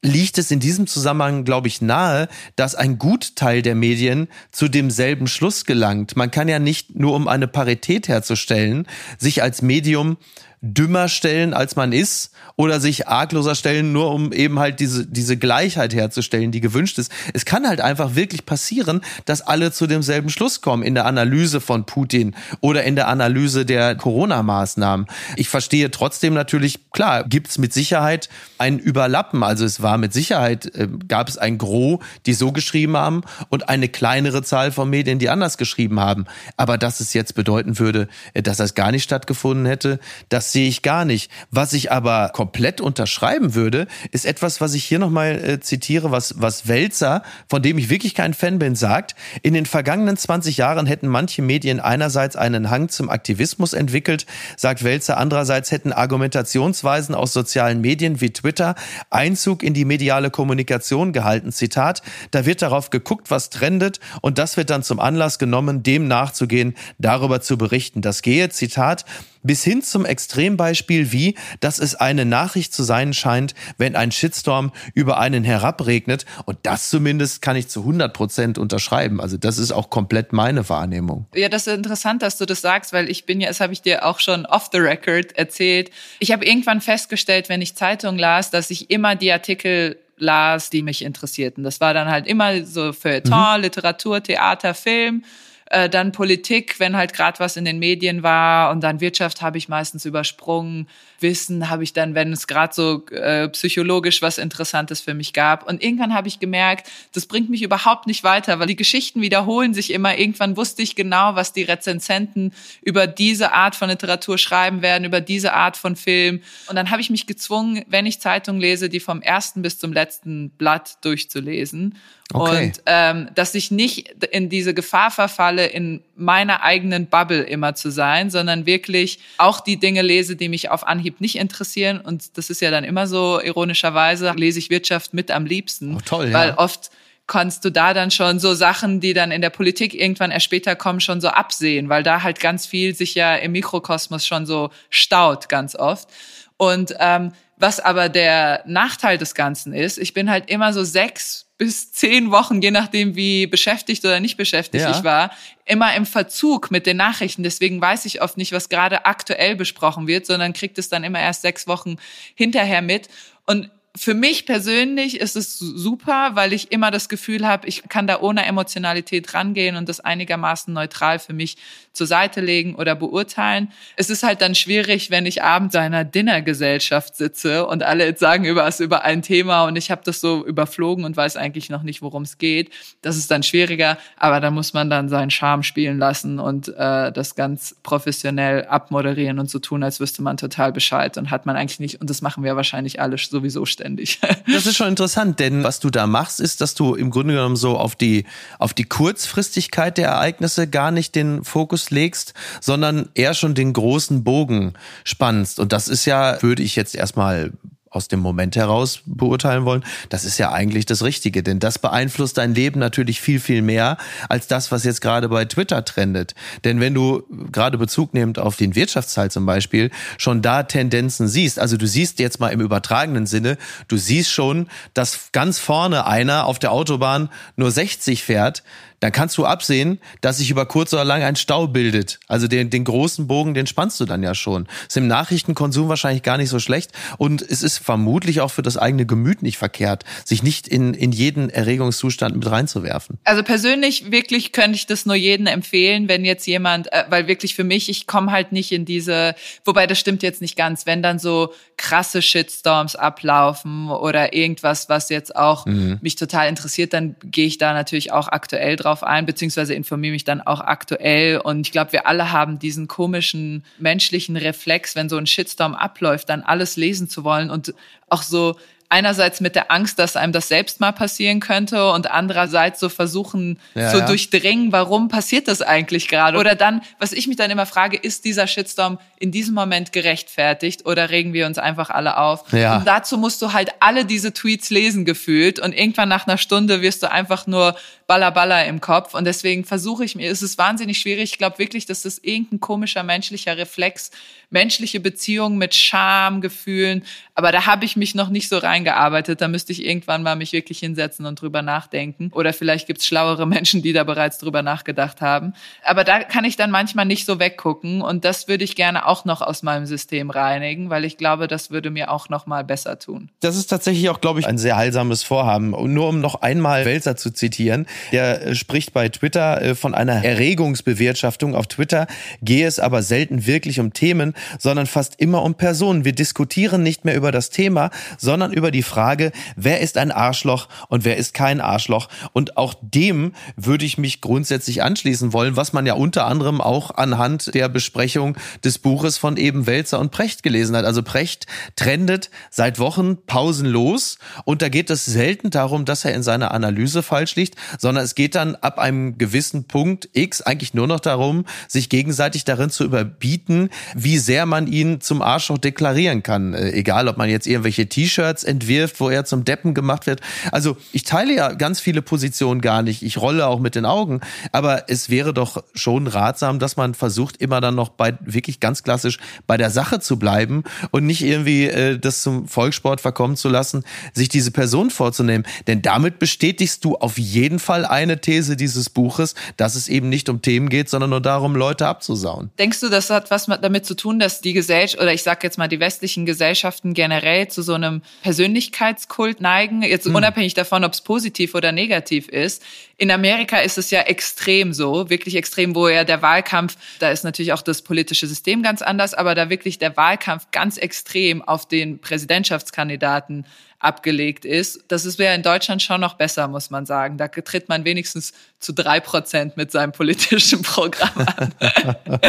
liegt es in diesem Zusammenhang, glaube ich, nahe, dass ein Gutteil der Medien zu demselben Schluss gelangt. Man kann ja nicht nur, um eine Parität herzustellen, sich als Medium dümmer stellen, als man ist, oder sich argloser stellen, nur um eben halt diese, diese Gleichheit herzustellen, die gewünscht ist. Es kann halt einfach wirklich passieren, dass alle zu demselben Schluss kommen in der Analyse von Putin oder in der Analyse der Corona-Maßnahmen. Ich verstehe trotzdem natürlich, klar, gibt's mit Sicherheit ein Überlappen. Also es war mit Sicherheit, äh, gab es ein Gros, die so geschrieben haben und eine kleinere Zahl von Medien, die anders geschrieben haben. Aber dass es jetzt bedeuten würde, äh, dass das gar nicht stattgefunden hätte, das sehe ich gar nicht. Was ich aber komplett unterschreiben würde, ist etwas, was ich hier nochmal äh, zitiere, was, was Welzer, von dem ich wirklich kein Fan bin, sagt. In den vergangenen 20 Jahren hätten manche Medien einerseits einen Hang zum Aktivismus entwickelt, sagt Welzer, andererseits hätten Argumentationsweisen aus sozialen Medien wie Twitter Einzug in die mediale Kommunikation gehalten. Zitat, da wird darauf geguckt, was trendet und das wird dann zum Anlass genommen, dem nachzugehen, darüber zu berichten. Das gehe, Zitat, bis hin zum Extrembeispiel wie, dass es eine Nachricht zu sein scheint, wenn ein Shitstorm über einen herabregnet. Und das zumindest kann ich zu 100 Prozent unterschreiben. Also das ist auch komplett meine Wahrnehmung. Ja, das ist interessant, dass du das sagst, weil ich bin ja, das habe ich dir auch schon off the record erzählt. Ich habe irgendwann festgestellt, wenn ich Zeitung las, dass ich immer die Artikel las, die mich interessierten. Das war dann halt immer so Feuilleton, mhm. Literatur, Theater, Film äh, dann Politik, wenn halt gerade was in den Medien war und dann Wirtschaft habe ich meistens übersprungen. Wissen habe ich dann, wenn es gerade so äh, psychologisch was Interessantes für mich gab. Und irgendwann habe ich gemerkt, das bringt mich überhaupt nicht weiter, weil die Geschichten wiederholen sich immer. Irgendwann wusste ich genau, was die Rezensenten über diese Art von Literatur schreiben werden, über diese Art von Film. Und dann habe ich mich gezwungen, wenn ich Zeitung lese, die vom ersten bis zum letzten Blatt durchzulesen. Okay. Und ähm, dass ich nicht in diese Gefahr verfalle, in meiner eigenen Bubble immer zu sein, sondern wirklich auch die Dinge lese, die mich auf Anhieb nicht interessieren. Und das ist ja dann immer so, ironischerweise lese ich Wirtschaft mit am liebsten. Oh, toll, ja. Weil oft kannst du da dann schon so Sachen, die dann in der Politik irgendwann erst später kommen, schon so absehen, weil da halt ganz viel sich ja im Mikrokosmos schon so staut, ganz oft. Und ähm, was aber der Nachteil des Ganzen ist, ich bin halt immer so sechs bis zehn Wochen, je nachdem wie beschäftigt oder nicht beschäftigt ja. ich war, immer im Verzug mit den Nachrichten. Deswegen weiß ich oft nicht, was gerade aktuell besprochen wird, sondern kriegt es dann immer erst sechs Wochen hinterher mit. Und für mich persönlich ist es super, weil ich immer das Gefühl habe, ich kann da ohne Emotionalität rangehen und das einigermaßen neutral für mich zur Seite legen oder beurteilen. Es ist halt dann schwierig, wenn ich abends in einer Dinnergesellschaft sitze und alle jetzt sagen über was über ein Thema und ich habe das so überflogen und weiß eigentlich noch nicht, worum es geht. Das ist dann schwieriger, aber da muss man dann seinen Charme spielen lassen und äh, das ganz professionell abmoderieren und so tun, als wüsste man total Bescheid und hat man eigentlich nicht. Und das machen wir wahrscheinlich alle sowieso ständig. Das ist schon interessant, denn was du da machst, ist, dass du im Grunde genommen so auf die auf die Kurzfristigkeit der Ereignisse gar nicht den Fokus legst, sondern eher schon den großen Bogen spannst. Und das ist ja, würde ich jetzt erstmal aus dem Moment heraus beurteilen wollen, das ist ja eigentlich das Richtige, denn das beeinflusst dein Leben natürlich viel, viel mehr als das, was jetzt gerade bei Twitter trendet. Denn wenn du gerade Bezug nehmend auf den Wirtschaftsteil zum Beispiel schon da Tendenzen siehst, also du siehst jetzt mal im übertragenen Sinne, du siehst schon, dass ganz vorne einer auf der Autobahn nur 60 fährt, dann kannst du absehen, dass sich über kurz oder lang ein Stau bildet. Also den, den großen Bogen, den spannst du dann ja schon. Ist im Nachrichtenkonsum wahrscheinlich gar nicht so schlecht und es ist vermutlich auch für das eigene Gemüt nicht verkehrt, sich nicht in, in jeden Erregungszustand mit reinzuwerfen. Also persönlich wirklich könnte ich das nur jedem empfehlen, wenn jetzt jemand, äh, weil wirklich für mich, ich komme halt nicht in diese, wobei das stimmt jetzt nicht ganz, wenn dann so krasse Shitstorms ablaufen oder irgendwas, was jetzt auch mhm. mich total interessiert, dann gehe ich da natürlich auch aktuell drauf drauf ein, beziehungsweise informiere mich dann auch aktuell. Und ich glaube, wir alle haben diesen komischen menschlichen Reflex, wenn so ein Shitstorm abläuft, dann alles lesen zu wollen und auch so einerseits mit der Angst, dass einem das selbst mal passieren könnte und andererseits so versuchen ja, zu ja. durchdringen, warum passiert das eigentlich gerade? Oder dann, was ich mich dann immer frage, ist dieser Shitstorm in diesem Moment gerechtfertigt oder regen wir uns einfach alle auf? Ja. Und dazu musst du halt alle diese Tweets lesen gefühlt und irgendwann nach einer Stunde wirst du einfach nur baller baller im Kopf und deswegen versuche ich mir, es ist wahnsinnig schwierig. Ich glaube wirklich, dass das irgendein komischer menschlicher Reflex menschliche Beziehungen mit Scham, Gefühlen. Aber da habe ich mich noch nicht so reingearbeitet. Da müsste ich irgendwann mal mich wirklich hinsetzen und drüber nachdenken. Oder vielleicht gibt's schlauere Menschen, die da bereits drüber nachgedacht haben. Aber da kann ich dann manchmal nicht so weggucken. Und das würde ich gerne auch noch aus meinem System reinigen, weil ich glaube, das würde mir auch noch mal besser tun. Das ist tatsächlich auch, glaube ich, ein sehr heilsames Vorhaben. Und nur um noch einmal Welser zu zitieren, der äh, spricht bei Twitter äh, von einer Erregungsbewirtschaftung. Auf Twitter gehe es aber selten wirklich um Themen, sondern fast immer um Personen. Wir diskutieren nicht mehr über das Thema, sondern über die Frage, wer ist ein Arschloch und wer ist kein Arschloch. Und auch dem würde ich mich grundsätzlich anschließen wollen, was man ja unter anderem auch anhand der Besprechung des Buches von eben Welzer und Precht gelesen hat. Also Precht trendet seit Wochen pausenlos und da geht es selten darum, dass er in seiner Analyse falsch liegt, sondern sondern es geht dann ab einem gewissen Punkt X eigentlich nur noch darum, sich gegenseitig darin zu überbieten, wie sehr man ihn zum Arschloch deklarieren kann. Äh, egal, ob man jetzt irgendwelche T-Shirts entwirft, wo er zum Deppen gemacht wird. Also ich teile ja ganz viele Positionen gar nicht. Ich rolle auch mit den Augen. Aber es wäre doch schon ratsam, dass man versucht, immer dann noch bei wirklich ganz klassisch bei der Sache zu bleiben und nicht irgendwie äh, das zum Volkssport verkommen zu lassen, sich diese Person vorzunehmen. Denn damit bestätigst du auf jeden Fall eine These dieses Buches, dass es eben nicht um Themen geht, sondern nur darum, Leute abzusauen. Denkst du, das hat was damit zu tun, dass die Gesellschaft oder ich sage jetzt mal die westlichen Gesellschaften generell zu so einem Persönlichkeitskult neigen, jetzt hm. unabhängig davon, ob es positiv oder negativ ist. In Amerika ist es ja extrem so, wirklich extrem, wo ja der Wahlkampf, da ist natürlich auch das politische System ganz anders, aber da wirklich der Wahlkampf ganz extrem auf den Präsidentschaftskandidaten abgelegt ist. Das ist ja in Deutschland schon noch besser, muss man sagen. Da tritt man wenigstens zu drei Prozent mit seinem politischen Programm an.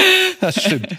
das stimmt.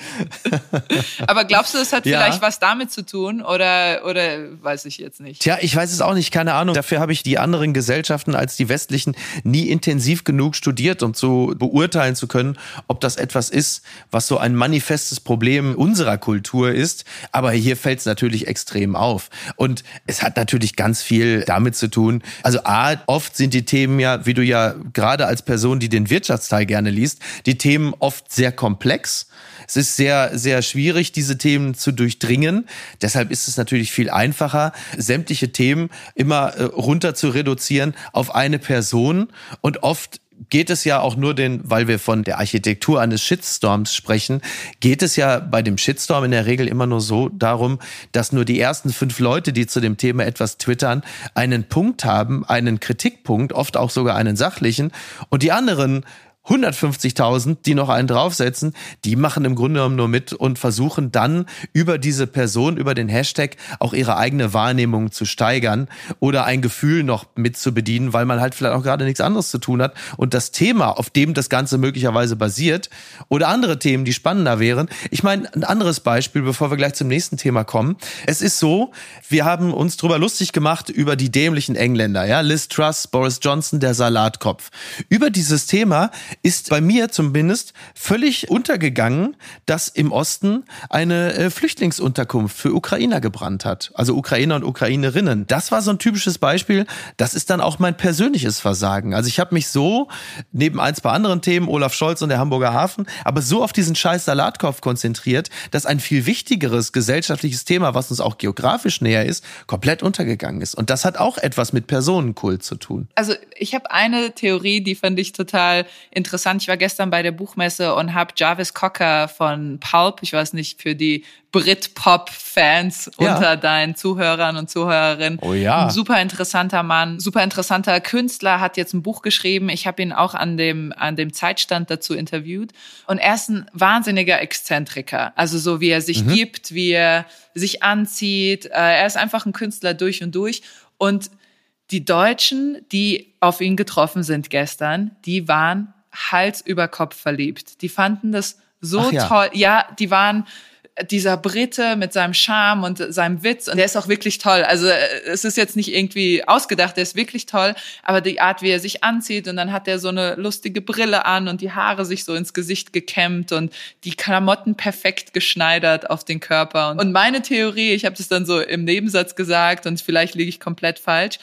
Aber glaubst du, es hat ja. vielleicht was damit zu tun oder, oder weiß ich jetzt nicht? Tja, ich weiß es auch nicht, keine Ahnung. Dafür habe ich die anderen Gesellschaften als die westlichen nie intensiv genug studiert, um zu beurteilen zu können, ob das etwas ist, was so ein manifestes Problem unserer Kultur ist. Aber hier fällt es natürlich extrem auf. Und es hat natürlich ganz viel damit zu tun. Also A, oft sind die Themen ja, wie du ja gerade als Person, die den Wirtschaftsteil gerne liest, die Themen oft sehr komplex. Es ist sehr, sehr schwierig, diese Themen zu durchdringen. Deshalb ist es natürlich viel einfacher, sämtliche Themen immer äh, runter zu reduzieren auf eine Person und oft geht es ja auch nur den, weil wir von der Architektur eines Shitstorms sprechen, geht es ja bei dem Shitstorm in der Regel immer nur so darum, dass nur die ersten fünf Leute, die zu dem Thema etwas twittern, einen Punkt haben, einen Kritikpunkt, oft auch sogar einen sachlichen, und die anderen 150.000, die noch einen draufsetzen, die machen im Grunde genommen nur mit und versuchen dann über diese Person, über den Hashtag auch ihre eigene Wahrnehmung zu steigern oder ein Gefühl noch mit zu bedienen, weil man halt vielleicht auch gerade nichts anderes zu tun hat und das Thema, auf dem das Ganze möglicherweise basiert oder andere Themen, die spannender wären. Ich meine, ein anderes Beispiel, bevor wir gleich zum nächsten Thema kommen. Es ist so, wir haben uns drüber lustig gemacht über die dämlichen Engländer, ja, Liz Truss, Boris Johnson, der Salatkopf. Über dieses Thema ist bei mir zumindest völlig untergegangen, dass im Osten eine äh, Flüchtlingsunterkunft für Ukrainer gebrannt hat. Also Ukrainer und Ukrainerinnen. Das war so ein typisches Beispiel. Das ist dann auch mein persönliches Versagen. Also ich habe mich so, neben ein, zwei anderen Themen, Olaf Scholz und der Hamburger Hafen, aber so auf diesen scheiß Salatkopf konzentriert, dass ein viel wichtigeres gesellschaftliches Thema, was uns auch geografisch näher ist, komplett untergegangen ist. Und das hat auch etwas mit Personenkult zu tun. Also ich habe eine Theorie, die fand ich total interessant. Ich war gestern bei der Buchmesse und habe Jarvis Cocker von Pulp, ich weiß nicht, für die Brit-Pop-Fans ja. unter deinen Zuhörern und Zuhörerinnen. Oh ja. Ein super interessanter Mann, super interessanter Künstler, hat jetzt ein Buch geschrieben. Ich habe ihn auch an dem, an dem Zeitstand dazu interviewt. Und er ist ein wahnsinniger Exzentriker. Also so wie er sich mhm. gibt, wie er sich anzieht. Äh, er ist einfach ein Künstler durch und durch. Und die Deutschen, die auf ihn getroffen sind gestern, die waren Hals über Kopf verliebt. Die fanden das so ja. toll. Ja, die waren dieser Brite mit seinem Charme und seinem Witz und der ist auch wirklich toll. Also äh, es ist jetzt nicht irgendwie ausgedacht, der ist wirklich toll, aber die Art, wie er sich anzieht und dann hat er so eine lustige Brille an und die Haare sich so ins Gesicht gekämmt und die Klamotten perfekt geschneidert auf den Körper. Und meine Theorie, ich habe das dann so im Nebensatz gesagt und vielleicht liege ich komplett falsch,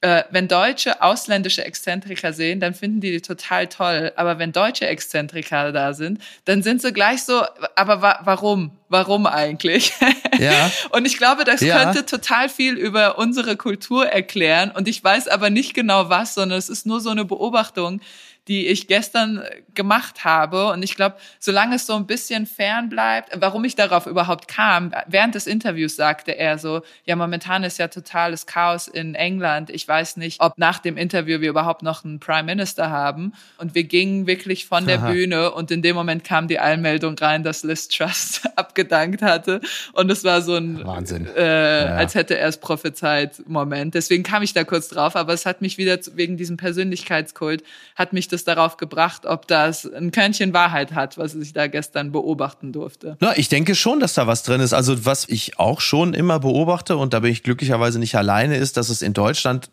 äh, wenn Deutsche ausländische Exzentriker sehen, dann finden die die total toll. Aber wenn deutsche Exzentriker da sind, dann sind sie gleich so, aber wa warum? Warum eigentlich? Ja. und ich glaube, das ja. könnte total viel über unsere Kultur erklären. Und ich weiß aber nicht genau was, sondern es ist nur so eine Beobachtung, die ich gestern gemacht habe. Und ich glaube, solange es so ein bisschen fern bleibt, warum ich darauf überhaupt kam, während des Interviews sagte er so, ja, momentan ist ja totales Chaos in England. Ich weiß nicht, ob nach dem Interview wir überhaupt noch einen Prime Minister haben. Und wir gingen wirklich von der Aha. Bühne und in dem Moment kam die Einmeldung rein, dass Liz Trust abgedankt hatte. Und es war so ein, Wahnsinn. Äh, ja. als hätte er es prophezeit Moment. Deswegen kam ich da kurz drauf, aber es hat mich wieder wegen diesem Persönlichkeitskult, hat mich das es darauf gebracht, ob das ein Körnchen Wahrheit hat, was ich da gestern beobachten durfte. Na, ich denke schon, dass da was drin ist. Also was ich auch schon immer beobachte und da bin ich glücklicherweise nicht alleine, ist, dass es in Deutschland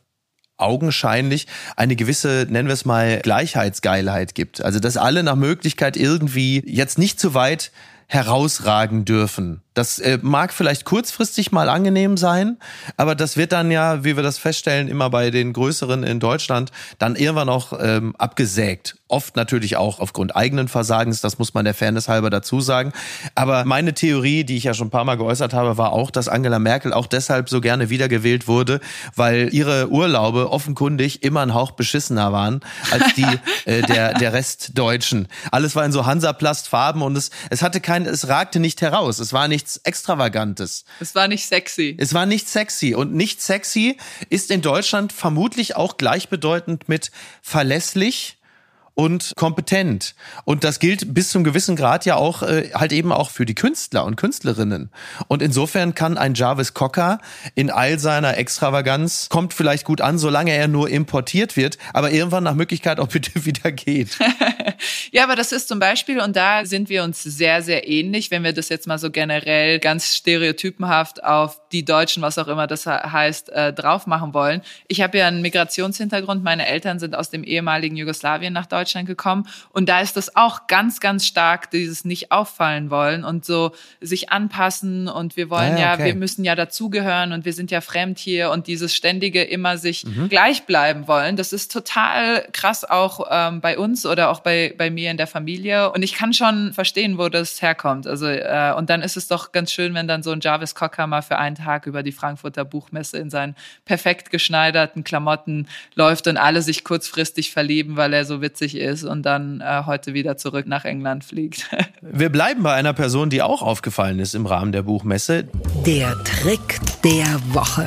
augenscheinlich eine gewisse, nennen wir es mal, Gleichheitsgeilheit gibt. Also dass alle nach Möglichkeit irgendwie jetzt nicht zu weit herausragen dürfen. Das äh, mag vielleicht kurzfristig mal angenehm sein, aber das wird dann ja, wie wir das feststellen, immer bei den größeren in Deutschland dann irgendwann auch ähm, abgesägt. Oft natürlich auch aufgrund eigenen Versagens, das muss man der Fairness halber dazu sagen. Aber meine Theorie, die ich ja schon ein paar Mal geäußert habe, war auch, dass Angela Merkel auch deshalb so gerne wiedergewählt wurde, weil ihre Urlaube offenkundig immer ein Hauch beschissener waren als die äh, der, der Rest Deutschen. Alles war in so Hansaplastfarben und es, es hatte kein, es ragte nicht heraus. Es war nicht nichts Extravagantes. Es war nicht sexy. Es war nicht sexy. Und nicht sexy ist in Deutschland vermutlich auch gleichbedeutend mit verlässlich und kompetent. Und das gilt bis zum gewissen Grad ja auch äh, halt eben auch für die Künstler und Künstlerinnen. Und insofern kann ein Jarvis Cocker in all seiner Extravaganz kommt vielleicht gut an, solange er nur importiert wird, aber irgendwann nach Möglichkeit auch bitte wieder geht. ja, aber das ist zum Beispiel, und da sind wir uns sehr, sehr ähnlich, wenn wir das jetzt mal so generell ganz stereotypenhaft auf die Deutschen, was auch immer das heißt, äh, drauf machen wollen. Ich habe ja einen Migrationshintergrund. Meine Eltern sind aus dem ehemaligen Jugoslawien nach Deutschland gekommen. Und da ist das auch ganz, ganz stark, dieses nicht auffallen wollen und so sich anpassen. Und wir wollen ah, ja, okay. wir müssen ja dazugehören und wir sind ja fremd hier und dieses ständige immer sich mhm. gleich bleiben wollen. Das ist total krass auch ähm, bei uns oder auch bei, bei mir in der Familie. Und ich kann schon verstehen, wo das herkommt. Also, äh, und dann ist es doch ganz schön, wenn dann so ein Jarvis Cocker mal für einen Tag über die Frankfurter Buchmesse in seinen perfekt geschneiderten Klamotten läuft und alle sich kurzfristig verlieben, weil er so witzig ist und dann äh, heute wieder zurück nach England fliegt. Wir bleiben bei einer Person, die auch aufgefallen ist im Rahmen der Buchmesse. Der Trick der Woche.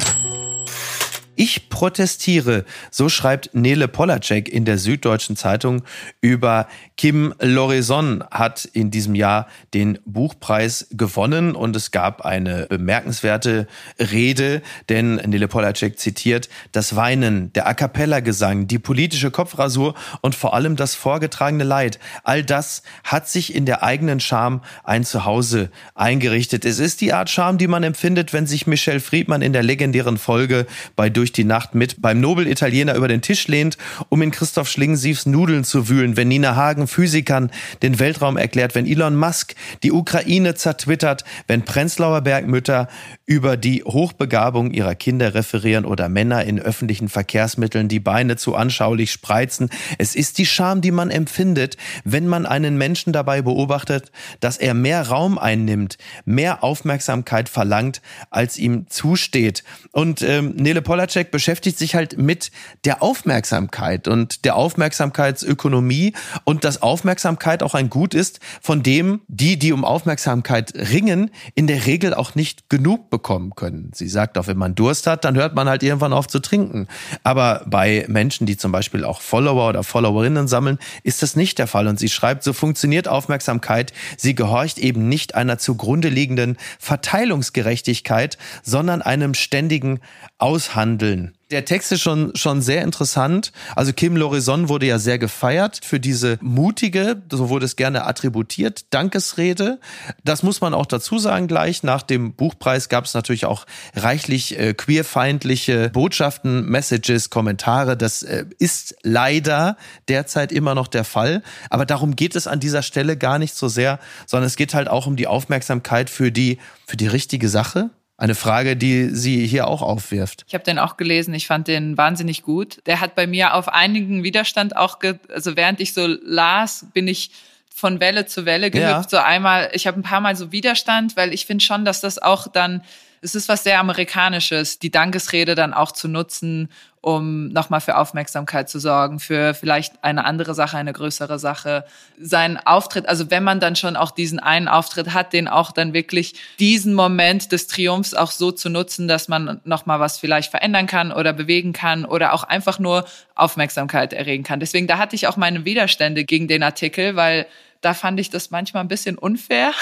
Ich protestiere, so schreibt Nele Polacek in der Süddeutschen Zeitung über Kim Lorison hat in diesem Jahr den Buchpreis gewonnen und es gab eine bemerkenswerte Rede, denn Nele Polacek zitiert, das Weinen, der A cappella Gesang, die politische Kopfrasur und vor allem das vorgetragene Leid, all das hat sich in der eigenen Scham ein Zuhause eingerichtet. Es ist die Art Scham, die man empfindet, wenn sich Michel Friedmann in der legendären Folge bei Durch die Nacht mit beim Nobel-Italiener über den Tisch lehnt, um in Christoph Schlingensiefs Nudeln zu wühlen, wenn Nina Hagen Physikern den Weltraum erklärt, wenn Elon Musk die Ukraine zertwittert, wenn Prenzlauer Bergmütter über die Hochbegabung ihrer Kinder referieren oder Männer in öffentlichen Verkehrsmitteln die Beine zu anschaulich spreizen. Es ist die Scham, die man empfindet, wenn man einen Menschen dabei beobachtet, dass er mehr Raum einnimmt, mehr Aufmerksamkeit verlangt, als ihm zusteht. Und ähm, Nele Polacek beschäftigt sich halt mit der Aufmerksamkeit und der Aufmerksamkeitsökonomie und dass Aufmerksamkeit auch ein Gut ist, von dem die, die um Aufmerksamkeit ringen, in der Regel auch nicht genug bekommen können. Sie sagt auch, wenn man Durst hat, dann hört man halt irgendwann auf zu trinken. Aber bei Menschen, die zum Beispiel auch Follower oder Followerinnen sammeln, ist das nicht der Fall. Und sie schreibt, so funktioniert Aufmerksamkeit. Sie gehorcht eben nicht einer zugrunde liegenden Verteilungsgerechtigkeit, sondern einem ständigen Aushandeln der Text ist schon, schon sehr interessant. Also Kim Lorison wurde ja sehr gefeiert für diese mutige, so wurde es gerne attributiert, Dankesrede. Das muss man auch dazu sagen gleich. Nach dem Buchpreis gab es natürlich auch reichlich äh, queerfeindliche Botschaften, Messages, Kommentare. Das äh, ist leider derzeit immer noch der Fall. Aber darum geht es an dieser Stelle gar nicht so sehr, sondern es geht halt auch um die Aufmerksamkeit für die, für die richtige Sache eine Frage, die sie hier auch aufwirft. Ich habe den auch gelesen, ich fand den wahnsinnig gut. Der hat bei mir auf einigen Widerstand auch, ge also während ich so las, bin ich von Welle zu Welle gehüpft. Ja. So einmal, ich habe ein paar Mal so Widerstand, weil ich finde schon, dass das auch dann es ist was sehr Amerikanisches, die Dankesrede dann auch zu nutzen, um nochmal für Aufmerksamkeit zu sorgen, für vielleicht eine andere Sache, eine größere Sache. Sein Auftritt, also wenn man dann schon auch diesen einen Auftritt hat, den auch dann wirklich diesen Moment des Triumphs auch so zu nutzen, dass man nochmal was vielleicht verändern kann oder bewegen kann oder auch einfach nur Aufmerksamkeit erregen kann. Deswegen, da hatte ich auch meine Widerstände gegen den Artikel, weil da fand ich das manchmal ein bisschen unfair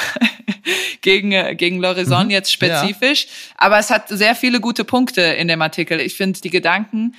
gegen, äh, gegen Lorison mhm, jetzt spezifisch. Ja. Aber es hat sehr viele gute Punkte in dem Artikel. Ich finde, die Gedanken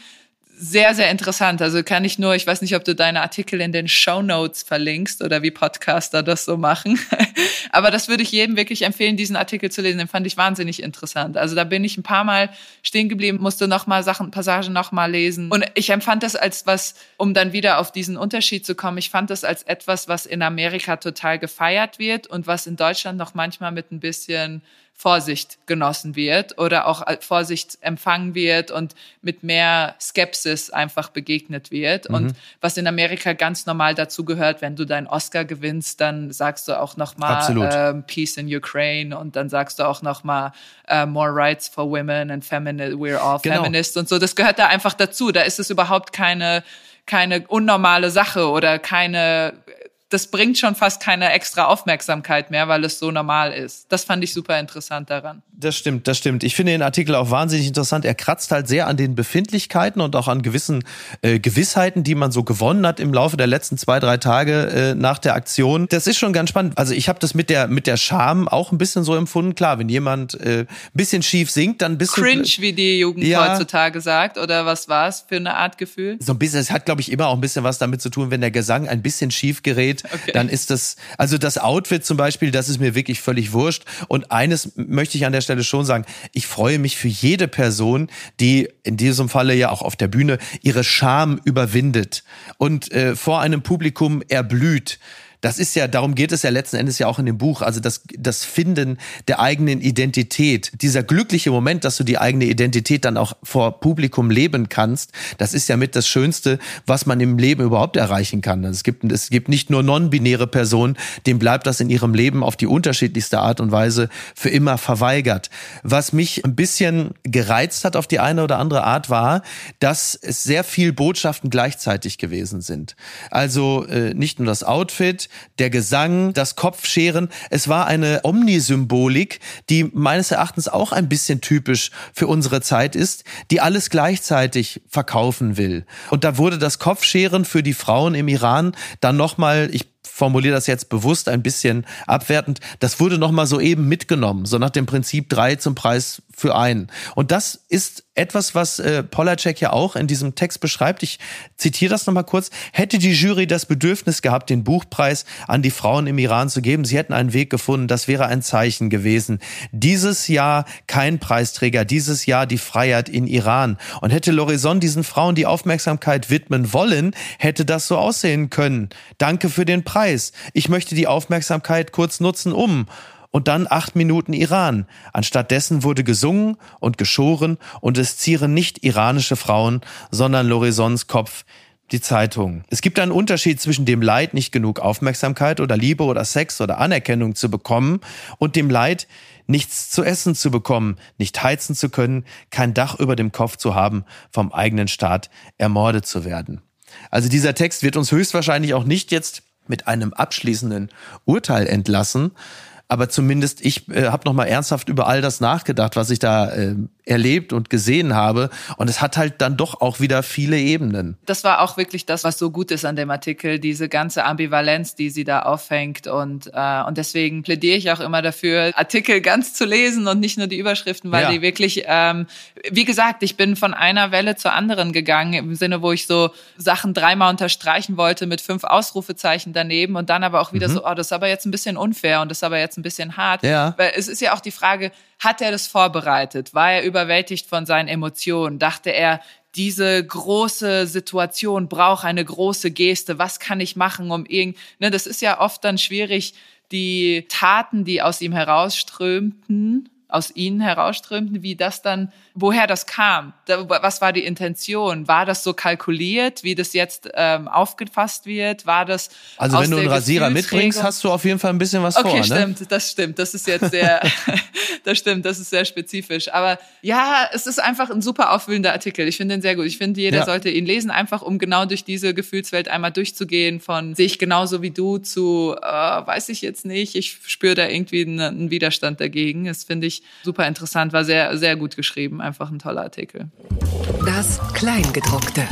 sehr, sehr interessant. Also kann ich nur, ich weiß nicht, ob du deine Artikel in den Show Notes verlinkst oder wie Podcaster das so machen. Aber das würde ich jedem wirklich empfehlen, diesen Artikel zu lesen. Den fand ich wahnsinnig interessant. Also da bin ich ein paar Mal stehen geblieben, musste nochmal Sachen, Passagen nochmal lesen. Und ich empfand das als was, um dann wieder auf diesen Unterschied zu kommen, ich fand das als etwas, was in Amerika total gefeiert wird und was in Deutschland noch manchmal mit ein bisschen Vorsicht genossen wird oder auch Vorsicht empfangen wird und mit mehr Skepsis einfach begegnet wird. Mhm. Und was in Amerika ganz normal dazu gehört, wenn du deinen Oscar gewinnst, dann sagst du auch nochmal ähm, Peace in Ukraine und dann sagst du auch nochmal äh, More Rights for Women and Feminist, we're all genau. feminists und so. Das gehört da einfach dazu. Da ist es überhaupt keine keine unnormale Sache oder keine das bringt schon fast keine extra Aufmerksamkeit mehr, weil es so normal ist. Das fand ich super interessant daran. Das stimmt, das stimmt. Ich finde den Artikel auch wahnsinnig interessant. Er kratzt halt sehr an den Befindlichkeiten und auch an gewissen äh, Gewissheiten, die man so gewonnen hat im Laufe der letzten zwei, drei Tage äh, nach der Aktion. Das ist schon ganz spannend. Also ich habe das mit der mit der Scham auch ein bisschen so empfunden. Klar, wenn jemand äh, ein bisschen schief singt, dann ein bisschen cringe, wie die Jugend ja, heutzutage sagt, oder was war es für eine Art Gefühl? So ein bisschen. Es hat, glaube ich, immer auch ein bisschen was damit zu tun, wenn der Gesang ein bisschen schief gerät geht, okay. dann ist das, also das Outfit zum Beispiel, das ist mir wirklich völlig wurscht. Und eines möchte ich an der Stelle schon sagen, ich freue mich für jede Person, die in diesem Falle ja auch auf der Bühne ihre Scham überwindet und äh, vor einem Publikum erblüht das ist ja, darum geht es ja letzten Endes ja auch in dem Buch, also das, das Finden der eigenen Identität. Dieser glückliche Moment, dass du die eigene Identität dann auch vor Publikum leben kannst, das ist ja mit das Schönste, was man im Leben überhaupt erreichen kann. Also es gibt, es gibt nicht nur non-binäre Personen, denen bleibt das in ihrem Leben auf die unterschiedlichste Art und Weise für immer verweigert. Was mich ein bisschen gereizt hat auf die eine oder andere Art war, dass es sehr viel Botschaften gleichzeitig gewesen sind. Also äh, nicht nur das Outfit, der Gesang, das Kopfscheren. Es war eine Omnisymbolik, die meines Erachtens auch ein bisschen typisch für unsere Zeit ist, die alles gleichzeitig verkaufen will. Und da wurde das Kopfscheren für die Frauen im Iran dann nochmal, ich formuliere das jetzt bewusst ein bisschen abwertend, das wurde nochmal so eben mitgenommen, so nach dem Prinzip drei zum Preis für einen. Und das ist etwas, was äh, Polacek ja auch in diesem Text beschreibt. Ich zitiere das nochmal kurz. Hätte die Jury das Bedürfnis gehabt, den Buchpreis an die Frauen im Iran zu geben, sie hätten einen Weg gefunden, das wäre ein Zeichen gewesen. Dieses Jahr kein Preisträger, dieses Jahr die Freiheit in Iran. Und hätte Lorison diesen Frauen die Aufmerksamkeit widmen wollen, hätte das so aussehen können. Danke für den Preis. Ich möchte die Aufmerksamkeit kurz nutzen, um und dann acht Minuten Iran. Anstattdessen wurde gesungen und geschoren und es zieren nicht iranische Frauen, sondern Lorisons Kopf die Zeitung. Es gibt einen Unterschied zwischen dem Leid, nicht genug Aufmerksamkeit oder Liebe oder Sex oder Anerkennung zu bekommen und dem Leid, nichts zu essen zu bekommen, nicht heizen zu können, kein Dach über dem Kopf zu haben, vom eigenen Staat ermordet zu werden. Also dieser Text wird uns höchstwahrscheinlich auch nicht jetzt mit einem abschließenden Urteil entlassen, aber zumindest ich äh, habe noch mal ernsthaft über all das nachgedacht, was ich da äh, erlebt und gesehen habe. Und es hat halt dann doch auch wieder viele Ebenen. Das war auch wirklich das, was so gut ist an dem Artikel, diese ganze Ambivalenz, die sie da auffängt. Und, äh, und deswegen plädiere ich auch immer dafür, Artikel ganz zu lesen und nicht nur die Überschriften, weil ja. die wirklich, ähm, wie gesagt, ich bin von einer Welle zur anderen gegangen, im Sinne, wo ich so Sachen dreimal unterstreichen wollte mit fünf Ausrufezeichen daneben und dann aber auch wieder mhm. so, oh, das ist aber jetzt ein bisschen unfair und das ist aber jetzt ein bisschen hart. Ja. Weil es ist ja auch die Frage, hat er das vorbereitet? War er überwältigt von seinen Emotionen? Dachte er, diese große Situation braucht eine große Geste. Was kann ich machen, um irgend, ne, das ist ja oft dann schwierig, die Taten, die aus ihm herausströmten, aus ihnen herausströmten, wie das dann, woher das kam, was war die Intention, war das so kalkuliert, wie das jetzt ähm, aufgefasst wird, war das Also wenn du einen Rasierer mitbringst, hast du auf jeden Fall ein bisschen was okay, vor, Okay, stimmt, ne? das stimmt, das ist jetzt sehr, das stimmt, das ist sehr spezifisch, aber ja, es ist einfach ein super aufwühlender Artikel, ich finde den sehr gut, ich finde, jeder ja. sollte ihn lesen, einfach um genau durch diese Gefühlswelt einmal durchzugehen, von sehe ich genauso wie du zu, äh, weiß ich jetzt nicht, ich spüre da irgendwie einen, einen Widerstand dagegen, das finde ich super interessant, war sehr, sehr gut geschrieben, einfach ein toller Artikel. Das Kleingedruckte.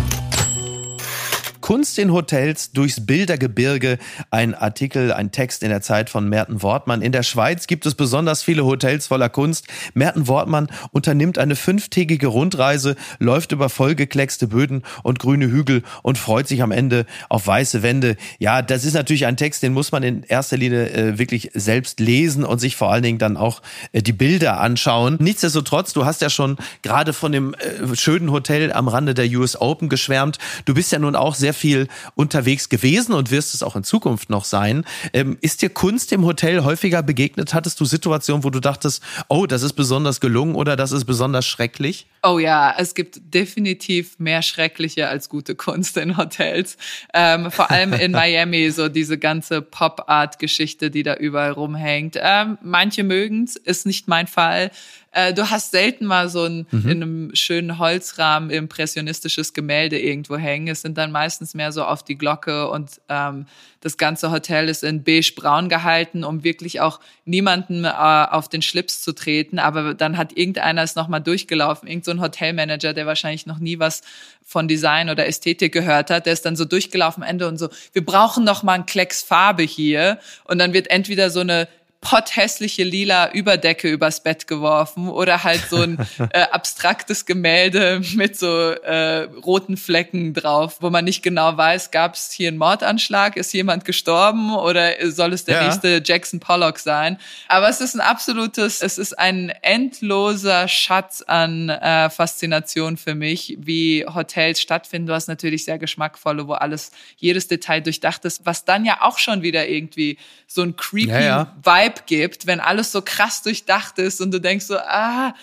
Kunst in Hotels durchs Bildergebirge. Ein Artikel, ein Text in der Zeit von Merten Wortmann. In der Schweiz gibt es besonders viele Hotels voller Kunst. Merten Wortmann unternimmt eine fünftägige Rundreise, läuft über vollgekleckste Böden und grüne Hügel und freut sich am Ende auf weiße Wände. Ja, das ist natürlich ein Text, den muss man in erster Linie äh, wirklich selbst lesen und sich vor allen Dingen dann auch äh, die Bilder anschauen. Nichtsdestotrotz, du hast ja schon gerade von dem äh, schönen Hotel am Rande der US Open geschwärmt. Du bist ja nun auch sehr viel unterwegs gewesen und wirst es auch in Zukunft noch sein. Ähm, ist dir Kunst im Hotel häufiger begegnet? Hattest du Situationen, wo du dachtest, oh, das ist besonders gelungen oder das ist besonders schrecklich? Oh ja, es gibt definitiv mehr schreckliche als gute Kunst in Hotels. Ähm, vor allem in Miami, so diese ganze Pop-Art-Geschichte, die da überall rumhängt. Ähm, manche mögen's, ist nicht mein Fall. Äh, du hast selten mal so ein mhm. in einem schönen Holzrahmen impressionistisches Gemälde irgendwo hängen. Es sind dann meistens mehr so auf die Glocke und ähm, das ganze Hotel ist in beige-braun gehalten, um wirklich auch niemanden äh, auf den Schlips zu treten. Aber dann hat irgendeiner es nochmal durchgelaufen, irgend so ein Hotelmanager, der wahrscheinlich noch nie was von Design oder Ästhetik gehört hat, der ist dann so durchgelaufen am Ende und so, wir brauchen noch mal einen Klecks Farbe hier. Und dann wird entweder so eine potthässliche lila Überdecke übers Bett geworfen oder halt so ein äh, abstraktes Gemälde mit so äh, roten Flecken drauf, wo man nicht genau weiß, gab es hier einen Mordanschlag, ist jemand gestorben oder soll es der ja. nächste Jackson Pollock sein? Aber es ist ein absolutes, es ist ein endloser Schatz an äh, Faszination für mich, wie Hotels stattfinden. Du hast natürlich sehr geschmackvolle, wo alles, jedes Detail durchdacht ist, was dann ja auch schon wieder irgendwie so ein creepy ja, ja. Vibe Vibe gibt, wenn alles so krass durchdacht ist und du denkst so, ah,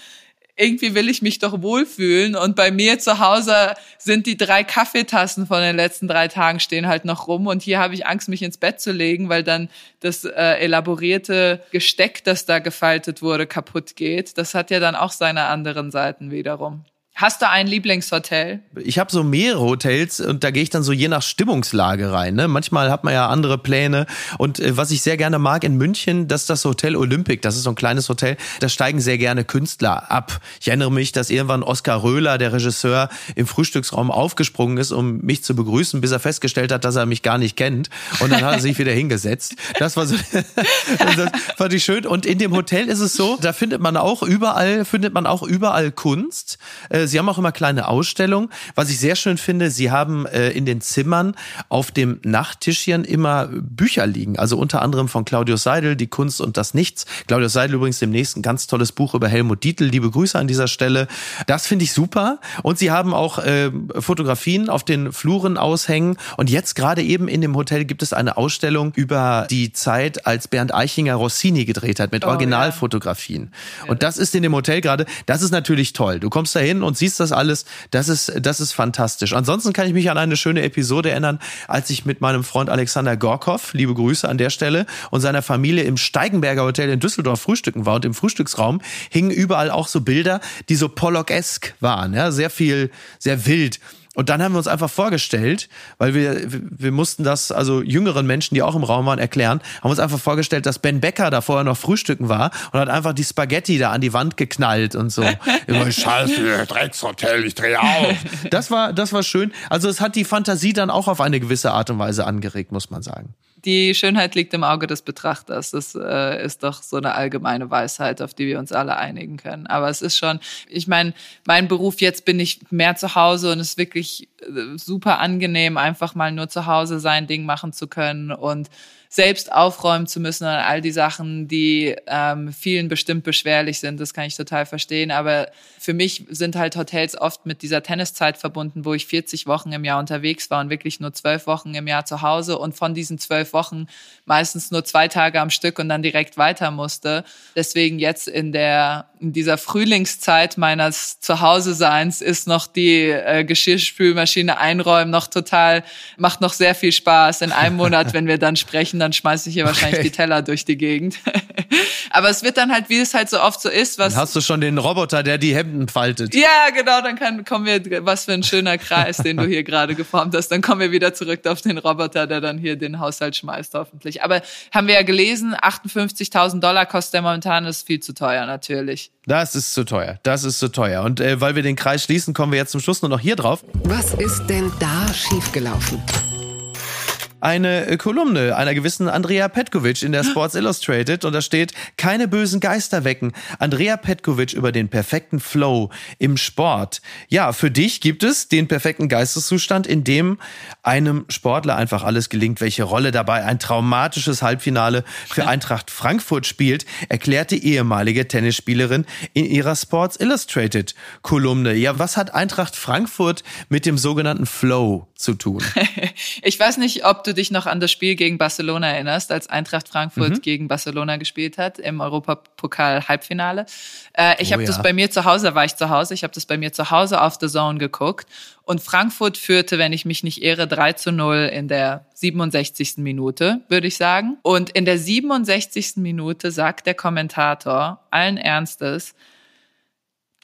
irgendwie will ich mich doch wohlfühlen. Und bei mir zu Hause sind die drei Kaffeetassen von den letzten drei Tagen stehen halt noch rum. Und hier habe ich Angst, mich ins Bett zu legen, weil dann das äh, elaborierte Gesteck, das da gefaltet wurde, kaputt geht. Das hat ja dann auch seine anderen Seiten wiederum. Hast du ein Lieblingshotel? Ich habe so mehrere Hotels und da gehe ich dann so je nach Stimmungslage rein. Ne? Manchmal hat man ja andere Pläne. Und äh, was ich sehr gerne mag in München, das ist das Hotel Olympic. Das ist so ein kleines Hotel. Da steigen sehr gerne Künstler ab. Ich erinnere mich, dass irgendwann Oskar Röhler, der Regisseur, im Frühstücksraum aufgesprungen ist, um mich zu begrüßen, bis er festgestellt hat, dass er mich gar nicht kennt. Und dann hat er sich wieder hingesetzt. Das war so, das fand ich schön. Und in dem Hotel ist es so, da findet man auch überall, findet man auch überall Kunst. Äh, Sie haben auch immer kleine Ausstellungen. Was ich sehr schön finde, Sie haben äh, in den Zimmern auf dem Nachttischchen immer Bücher liegen. Also unter anderem von Claudius Seidel, Die Kunst und das Nichts. Claudius Seidel übrigens demnächst ein ganz tolles Buch über Helmut Dietl. Liebe Grüße an dieser Stelle. Das finde ich super. Und Sie haben auch äh, Fotografien auf den Fluren aushängen. Und jetzt gerade eben in dem Hotel gibt es eine Ausstellung über die Zeit, als Bernd Eichinger Rossini gedreht hat mit oh, Originalfotografien. Ja. Und das ist in dem Hotel gerade, das ist natürlich toll. Du kommst da hin und und siehst das alles. Das ist, das ist fantastisch. Ansonsten kann ich mich an eine schöne Episode erinnern, als ich mit meinem Freund Alexander Gorkov, liebe Grüße an der Stelle, und seiner Familie im Steigenberger Hotel in Düsseldorf frühstücken war und im Frühstücksraum hingen überall auch so Bilder, die so Pollock-esk waren, ja, sehr viel, sehr wild. Und dann haben wir uns einfach vorgestellt, weil wir, wir mussten das, also jüngeren Menschen, die auch im Raum waren, erklären, haben uns einfach vorgestellt, dass Ben Becker da vorher noch frühstücken war und hat einfach die Spaghetti da an die Wand geknallt und so. Immer Scheiße, Dreckshotel, ich drehe auf. Das war, das war schön. Also es hat die Fantasie dann auch auf eine gewisse Art und Weise angeregt, muss man sagen die Schönheit liegt im Auge des Betrachters. Das äh, ist doch so eine allgemeine Weisheit, auf die wir uns alle einigen können. Aber es ist schon, ich meine, mein Beruf jetzt bin ich mehr zu Hause und es ist wirklich äh, super angenehm, einfach mal nur zu Hause sein Ding machen zu können und selbst aufräumen zu müssen und all die Sachen, die ähm, vielen bestimmt beschwerlich sind. Das kann ich total verstehen. Aber für mich sind halt Hotels oft mit dieser Tenniszeit verbunden, wo ich 40 Wochen im Jahr unterwegs war und wirklich nur zwölf Wochen im Jahr zu Hause und von diesen zwölf Wochen meistens nur zwei Tage am Stück und dann direkt weiter musste. Deswegen jetzt in der in dieser Frühlingszeit meines Zuhause-Seins ist noch die äh, Geschirrspülmaschine einräumen noch total, macht noch sehr viel Spaß. In einem Monat, wenn wir dann sprechen, dann schmeiße ich hier wahrscheinlich okay. die Teller durch die Gegend. Aber es wird dann halt, wie es halt so oft so ist, was. Dann hast du schon den Roboter, der die Hemden faltet. Ja, genau, dann kann, kommen wir, was für ein schöner Kreis, den du hier gerade geformt hast. Dann kommen wir wieder zurück auf den Roboter, der dann hier den Haushalt schmeißt, hoffentlich. Aber haben wir ja gelesen, 58.000 Dollar kostet der momentan, ist viel zu teuer natürlich. Das ist zu teuer. Das ist zu teuer. Und äh, weil wir den Kreis schließen, kommen wir jetzt zum Schluss nur noch hier drauf. Was ist denn da schiefgelaufen? Eine äh, Kolumne einer gewissen Andrea Petkovic in der Sports Illustrated und da steht, keine bösen Geister wecken. Andrea Petkovic über den perfekten Flow im Sport. Ja, für dich gibt es den perfekten Geisteszustand, in dem einem Sportler einfach alles gelingt. Welche Rolle dabei ein traumatisches Halbfinale für Eintracht Frankfurt spielt, erklärt die ehemalige Tennisspielerin in ihrer Sports Illustrated Kolumne. Ja, was hat Eintracht Frankfurt mit dem sogenannten Flow zu tun? ich weiß nicht, ob du du dich noch an das Spiel gegen Barcelona erinnerst, als Eintracht Frankfurt mhm. gegen Barcelona gespielt hat im Europapokal-Halbfinale. Äh, ich oh, habe ja. das bei mir zu Hause, war ich zu Hause, ich habe das bei mir zu Hause auf The Zone geguckt und Frankfurt führte, wenn ich mich nicht irre, 3 zu 0 in der 67. Minute, würde ich sagen. Und in der 67. Minute sagt der Kommentator allen Ernstes,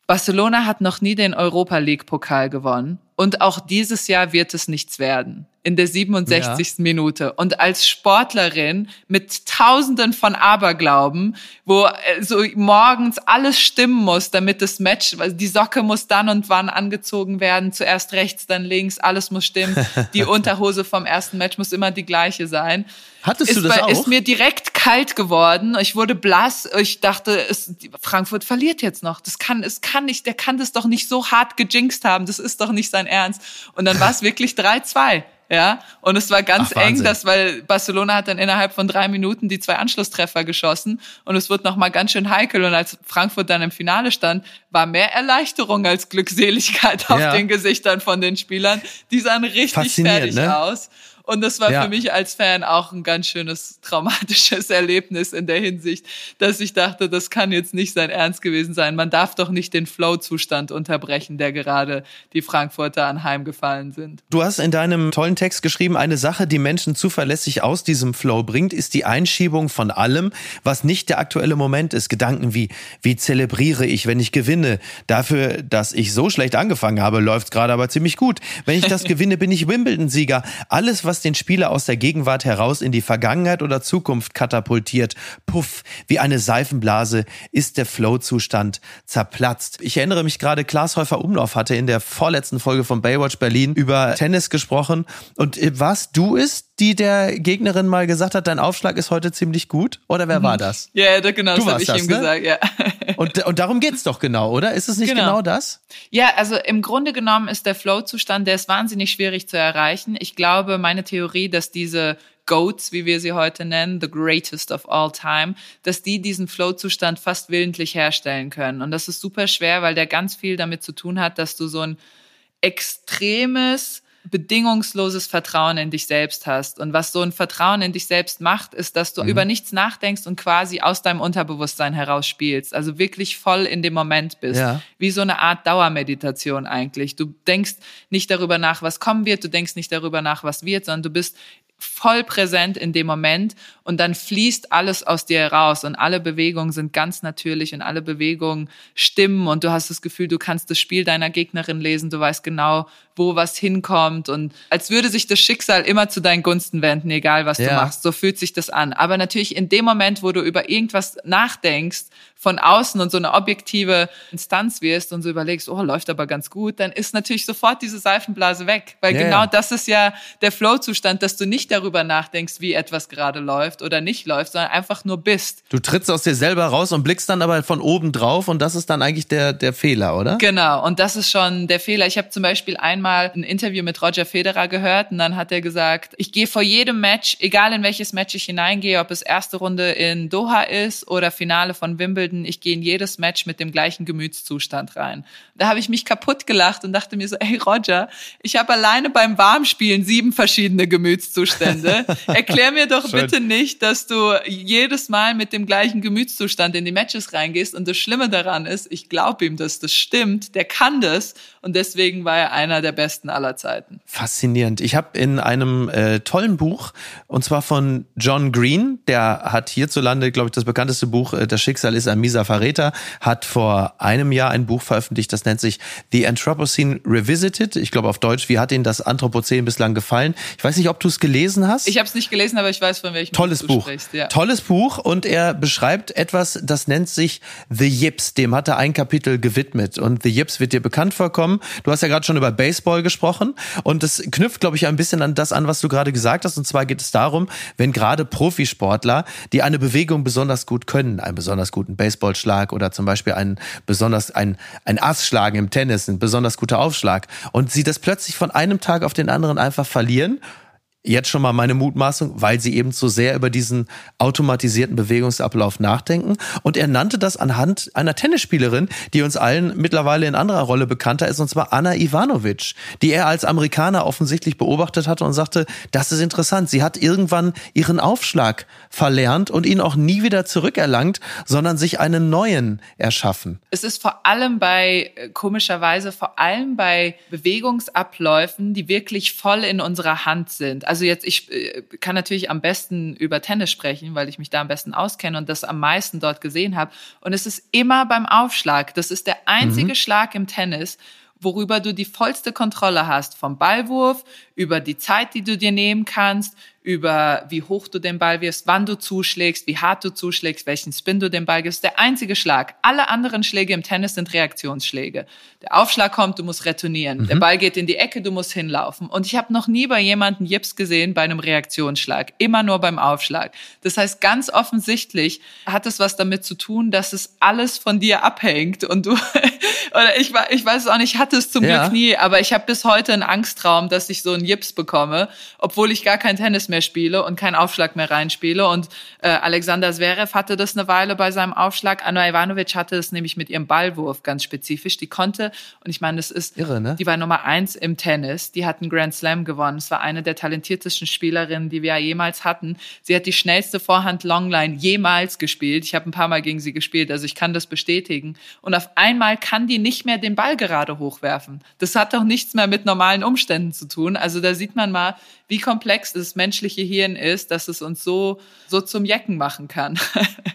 Barcelona hat noch nie den Europa League Pokal gewonnen und auch dieses Jahr wird es nichts werden in der 67. Ja. Minute. Und als Sportlerin mit Tausenden von Aberglauben, wo äh, so morgens alles stimmen muss, damit das Match, die Socke muss dann und wann angezogen werden, zuerst rechts, dann links, alles muss stimmen. Die Unterhose vom ersten Match muss immer die gleiche sein. Hattest ist du das bei, auch? Ist mir direkt kalt geworden. Ich wurde blass. Ich dachte, es, Frankfurt verliert jetzt noch. Das kann, es kann nicht, der kann das doch nicht so hart gejinxt haben. Das ist doch nicht sein Ernst. Und dann war es wirklich 3-2. Ja, und es war ganz Ach, eng, das, weil Barcelona hat dann innerhalb von drei Minuten die zwei Anschlusstreffer geschossen und es wurde nochmal ganz schön heikel. Und als Frankfurt dann im Finale stand, war mehr Erleichterung als Glückseligkeit auf ja. den Gesichtern von den Spielern. Die sahen richtig fertig ne? aus. Und das war ja. für mich als Fan auch ein ganz schönes traumatisches Erlebnis in der Hinsicht, dass ich dachte, das kann jetzt nicht sein Ernst gewesen sein. Man darf doch nicht den Flow-Zustand unterbrechen, der gerade die Frankfurter anheimgefallen sind. Du hast in deinem tollen Text geschrieben, eine Sache, die Menschen zuverlässig aus diesem Flow bringt, ist die Einschiebung von allem, was nicht der aktuelle Moment ist. Gedanken wie, wie zelebriere ich, wenn ich gewinne? Dafür, dass ich so schlecht angefangen habe, läuft gerade aber ziemlich gut. Wenn ich das gewinne, bin ich Wimbledon-Sieger. Alles, was was den Spieler aus der Gegenwart heraus in die Vergangenheit oder Zukunft katapultiert. Puff, wie eine Seifenblase ist der Flow-Zustand zerplatzt. Ich erinnere mich gerade, Klaas Häufer Umlauf hatte in der vorletzten Folge von Baywatch Berlin über Tennis gesprochen. Und äh, was du ist, die der Gegnerin mal gesagt hat, dein Aufschlag ist heute ziemlich gut? Oder wer war mhm. das? Ja, genau, du das habe ich das, ihm ne? gesagt, ja. Und, und darum geht's doch genau, oder? Ist es nicht genau. genau das? Ja, also im Grunde genommen ist der Flow-Zustand, der ist wahnsinnig schwierig zu erreichen. Ich glaube, meine Theorie, dass diese Goats, wie wir sie heute nennen, the greatest of all time, dass die diesen Flow-Zustand fast willentlich herstellen können. Und das ist super schwer, weil der ganz viel damit zu tun hat, dass du so ein extremes, bedingungsloses Vertrauen in dich selbst hast. Und was so ein Vertrauen in dich selbst macht, ist, dass du mhm. über nichts nachdenkst und quasi aus deinem Unterbewusstsein heraus spielst. Also wirklich voll in dem Moment bist. Ja. Wie so eine Art Dauermeditation eigentlich. Du denkst nicht darüber nach, was kommen wird, du denkst nicht darüber nach, was wird, sondern du bist voll präsent in dem Moment und dann fließt alles aus dir raus und alle Bewegungen sind ganz natürlich und alle Bewegungen stimmen und du hast das Gefühl, du kannst das Spiel deiner Gegnerin lesen, du weißt genau, wo was hinkommt und als würde sich das Schicksal immer zu deinen Gunsten wenden, egal was ja. du machst. So fühlt sich das an. Aber natürlich in dem Moment, wo du über irgendwas nachdenkst, von außen und so eine objektive Instanz wirst und so überlegst, oh, läuft aber ganz gut, dann ist natürlich sofort diese Seifenblase weg. Weil ja, genau das ist ja der Flow-Zustand, dass du nicht darüber nachdenkst, wie etwas gerade läuft oder nicht läuft, sondern einfach nur bist. Du trittst aus dir selber raus und blickst dann aber von oben drauf und das ist dann eigentlich der, der Fehler, oder? Genau, und das ist schon der Fehler. Ich habe zum Beispiel einmal ein Interview mit Roger Federer gehört und dann hat er gesagt, ich gehe vor jedem Match, egal in welches Match ich hineingehe, ob es erste Runde in Doha ist oder Finale von Wimbledon, Wimbledon, ich gehe in jedes Match mit dem gleichen Gemütszustand rein. Da habe ich mich kaputt gelacht und dachte mir so, ey Roger, ich habe alleine beim Warmspielen sieben verschiedene Gemütszustände. Erklär mir doch Schön. bitte nicht, dass du jedes Mal mit dem gleichen Gemütszustand in die Matches reingehst. Und das Schlimme daran ist, ich glaube ihm, dass das stimmt. Der kann das und deswegen war er einer der besten aller Zeiten. Faszinierend. Ich habe in einem äh, tollen Buch, und zwar von John Green, der hat hierzulande, glaube ich, das bekannteste Buch, äh, Das Schicksal ist ein mieser Verräter, hat vor einem Jahr ein Buch veröffentlicht, das nennt sich The Anthropocene Revisited. Ich glaube auf Deutsch, wie hat Ihnen das Anthropozän bislang gefallen? Ich weiß nicht, ob du es gelesen gelesen hast. Ich habe es nicht gelesen, aber ich weiß, von welchem Tolles Buch sprichst. Ja. Tolles Buch und er beschreibt etwas, das nennt sich The Yips. Dem hat er ein Kapitel gewidmet und The Yips wird dir bekannt vorkommen. Du hast ja gerade schon über Baseball gesprochen und das knüpft, glaube ich, ein bisschen an das an, was du gerade gesagt hast. Und zwar geht es darum, wenn gerade Profisportler, die eine Bewegung besonders gut können, einen besonders guten Baseballschlag oder zum Beispiel einen besonders ein ein Ass schlagen im Tennis, ein besonders guter Aufschlag und sie das plötzlich von einem Tag auf den anderen einfach verlieren jetzt schon mal meine Mutmaßung, weil sie eben zu sehr über diesen automatisierten Bewegungsablauf nachdenken. Und er nannte das anhand einer Tennisspielerin, die uns allen mittlerweile in anderer Rolle bekannter ist, und zwar Anna Ivanovic, die er als Amerikaner offensichtlich beobachtet hatte und sagte, das ist interessant. Sie hat irgendwann ihren Aufschlag verlernt und ihn auch nie wieder zurückerlangt, sondern sich einen neuen erschaffen. Es ist vor allem bei, äh, komischerweise, vor allem bei Bewegungsabläufen, die wirklich voll in unserer Hand sind. Also jetzt, ich äh, kann natürlich am besten über Tennis sprechen, weil ich mich da am besten auskenne und das am meisten dort gesehen habe. Und es ist immer beim Aufschlag. Das ist der einzige mhm. Schlag im Tennis, worüber du die vollste Kontrolle hast. Vom Ballwurf, über die Zeit, die du dir nehmen kannst, über wie hoch du den Ball wirst, wann du zuschlägst, wie hart du zuschlägst, welchen Spin du den Ball gibst. Der einzige Schlag. Alle anderen Schläge im Tennis sind Reaktionsschläge. Der Aufschlag kommt, du musst retournieren. Mhm. Der Ball geht in die Ecke, du musst hinlaufen. Und ich habe noch nie bei jemandem Jips gesehen bei einem Reaktionsschlag. Immer nur beim Aufschlag. Das heißt, ganz offensichtlich hat es was damit zu tun, dass es alles von dir abhängt und du oder ich, ich weiß es auch nicht, ich hatte es zum ja. Glück nie, aber ich habe bis heute einen Angsttraum, dass ich so einen Jips bekomme, obwohl ich gar kein Tennis mehr mehr spiele und keinen Aufschlag mehr reinspiele. Und äh, Alexander Zverev hatte das eine Weile bei seinem Aufschlag. Anna Ivanovic hatte es nämlich mit ihrem Ballwurf ganz spezifisch. Die konnte, und ich meine, das ist irre, ne? Die war Nummer eins im Tennis. Die hat einen Grand Slam gewonnen. Es war eine der talentiertesten Spielerinnen, die wir ja jemals hatten. Sie hat die schnellste Vorhand Longline jemals gespielt. Ich habe ein paar Mal gegen sie gespielt, also ich kann das bestätigen. Und auf einmal kann die nicht mehr den Ball gerade hochwerfen. Das hat doch nichts mehr mit normalen Umständen zu tun. Also da sieht man mal, wie komplex das menschliche Hirn ist, dass es uns so, so zum Jecken machen kann.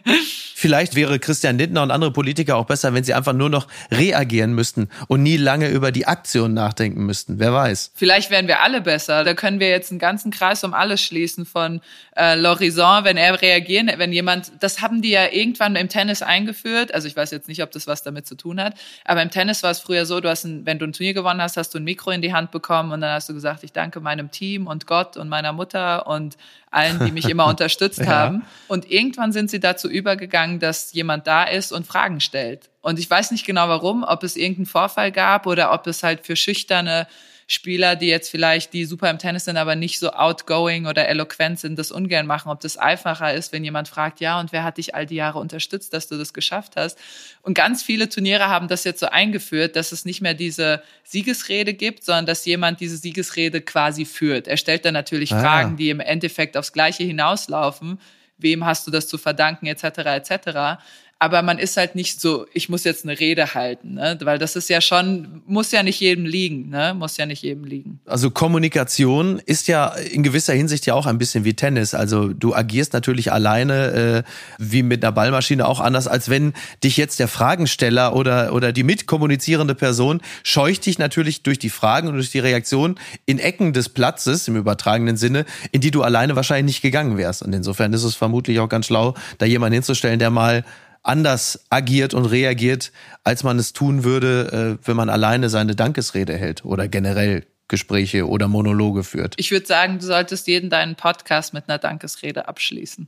Vielleicht wäre Christian Lindner und andere Politiker auch besser, wenn sie einfach nur noch reagieren müssten und nie lange über die Aktion nachdenken müssten. Wer weiß. Vielleicht wären wir alle besser. Da können wir jetzt einen ganzen Kreis um alles schließen von äh, L'Horizon, wenn er reagieren, wenn jemand, das haben die ja irgendwann im Tennis eingeführt. Also ich weiß jetzt nicht, ob das was damit zu tun hat, aber im Tennis war es früher so, du hast ein, wenn du ein Turnier gewonnen hast, hast du ein Mikro in die Hand bekommen und dann hast du gesagt, ich danke meinem Team und Gott und meiner Mutter und allen, die mich immer unterstützt ja. haben. Und irgendwann sind sie dazu übergegangen, dass jemand da ist und Fragen stellt. Und ich weiß nicht genau warum, ob es irgendeinen Vorfall gab oder ob es halt für schüchterne Spieler, die jetzt vielleicht, die super im Tennis sind, aber nicht so outgoing oder eloquent sind, das ungern machen, ob das einfacher ist, wenn jemand fragt, ja, und wer hat dich all die Jahre unterstützt, dass du das geschafft hast? Und ganz viele Turniere haben das jetzt so eingeführt, dass es nicht mehr diese Siegesrede gibt, sondern dass jemand diese Siegesrede quasi führt. Er stellt dann natürlich ah. Fragen, die im Endeffekt aufs Gleiche hinauslaufen. Wem hast du das zu verdanken, etc., etc aber man ist halt nicht so, ich muss jetzt eine Rede halten, ne? weil das ist ja schon, muss ja nicht jedem liegen, ne? muss ja nicht jedem liegen. Also Kommunikation ist ja in gewisser Hinsicht ja auch ein bisschen wie Tennis. Also du agierst natürlich alleine äh, wie mit einer Ballmaschine auch anders, als wenn dich jetzt der Fragensteller oder, oder die mitkommunizierende Person scheucht dich natürlich durch die Fragen und durch die Reaktion in Ecken des Platzes im übertragenen Sinne, in die du alleine wahrscheinlich nicht gegangen wärst. Und insofern ist es vermutlich auch ganz schlau, da jemanden hinzustellen, der mal anders agiert und reagiert, als man es tun würde, äh, wenn man alleine seine Dankesrede hält oder generell Gespräche oder Monologe führt. Ich würde sagen, du solltest jeden deinen Podcast mit einer Dankesrede abschließen.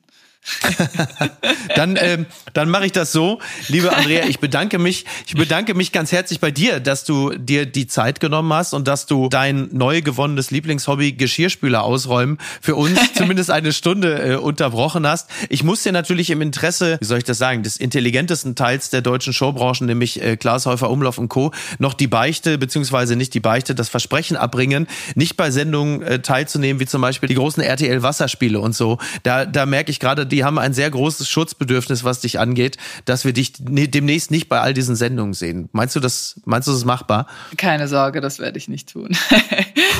dann ähm, dann mache ich das so, liebe Andrea. Ich bedanke mich, ich bedanke mich ganz herzlich bei dir, dass du dir die Zeit genommen hast und dass du dein neu gewonnenes Lieblingshobby Geschirrspüler ausräumen für uns zumindest eine Stunde äh, unterbrochen hast. Ich muss dir natürlich im Interesse, wie soll ich das sagen, des intelligentesten Teils der deutschen Showbranchen, nämlich äh, Klaas Häufer Umlauf und Co. noch die Beichte beziehungsweise nicht die Beichte, das Versprechen abbringen, nicht bei Sendungen äh, teilzunehmen, wie zum Beispiel die großen RTL Wasserspiele und so. Da da merke ich gerade die haben ein sehr großes Schutzbedürfnis, was dich angeht, dass wir dich demnächst nicht bei all diesen Sendungen sehen. Meinst du das, meinst du das ist machbar? Keine Sorge, das werde ich nicht tun.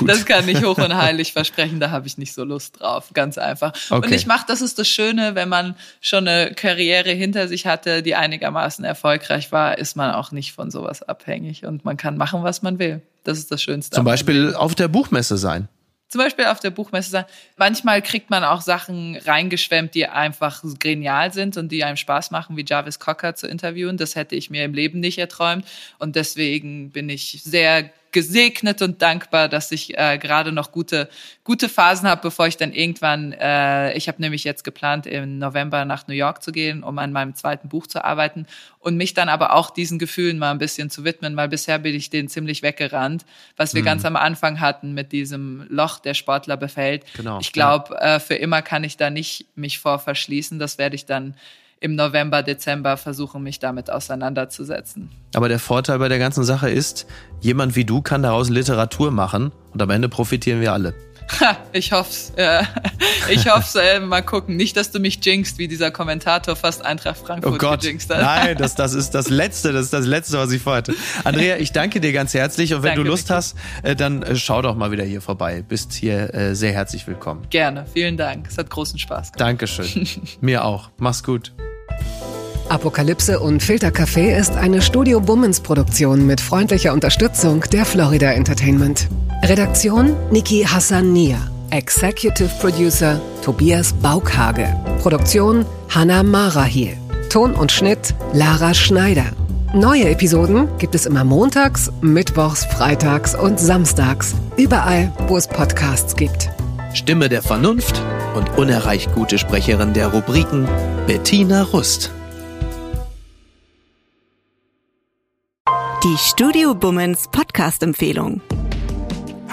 das kann ich hoch und heilig versprechen, da habe ich nicht so Lust drauf, ganz einfach. Okay. Und ich mache, das ist das Schöne, wenn man schon eine Karriere hinter sich hatte, die einigermaßen erfolgreich war, ist man auch nicht von sowas abhängig und man kann machen, was man will. Das ist das Schönste. Zum Beispiel auf der Buchmesse sein. Zum Beispiel auf der Buchmesse sagen, manchmal kriegt man auch Sachen reingeschwemmt, die einfach genial sind und die einem Spaß machen, wie Jarvis Cocker zu interviewen. Das hätte ich mir im Leben nicht erträumt. Und deswegen bin ich sehr gesegnet und dankbar, dass ich äh, gerade noch gute, gute Phasen habe, bevor ich dann irgendwann, äh, ich habe nämlich jetzt geplant, im November nach New York zu gehen, um an meinem zweiten Buch zu arbeiten und mich dann aber auch diesen Gefühlen mal ein bisschen zu widmen, weil bisher bin ich denen ziemlich weggerannt, was wir mhm. ganz am Anfang hatten mit diesem Loch, der Sportler befällt. Genau, ich glaube, ja. äh, für immer kann ich da nicht mich vor verschließen. Das werde ich dann im November, Dezember versuchen, mich damit auseinanderzusetzen. Aber der Vorteil bei der ganzen Sache ist, jemand wie du kann daraus Literatur machen und am Ende profitieren wir alle. Ha, ich hoff's. Ja. Ich hoff's. Äh, mal gucken. Nicht, dass du mich jinxst, wie dieser Kommentator fast Eintracht Frankfurt oh Gott. gejinxt hat. Nein, das, das ist das Letzte. Das ist das Letzte, was ich vorhatte. Andrea, ich danke dir ganz herzlich. Und wenn danke, du Lust hast, äh, dann äh, schau doch mal wieder hier vorbei. Bist hier äh, sehr herzlich willkommen. Gerne. Vielen Dank. Es hat großen Spaß gemacht. Dankeschön. Mir auch. Mach's gut. Apokalypse und Filtercafé ist eine Studio Bummens Produktion mit freundlicher Unterstützung der Florida Entertainment. Redaktion Niki Hassania. Executive Producer Tobias Baukhage. Produktion Hannah Marahiel. Ton und Schnitt Lara Schneider. Neue Episoden gibt es immer montags, mittwochs, freitags und samstags. Überall, wo es Podcasts gibt. Stimme der Vernunft und unerreicht gute Sprecherin der Rubriken Bettina Rust. Die Studio Bummens Podcast-Empfehlung.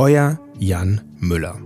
Euer Jan Müller.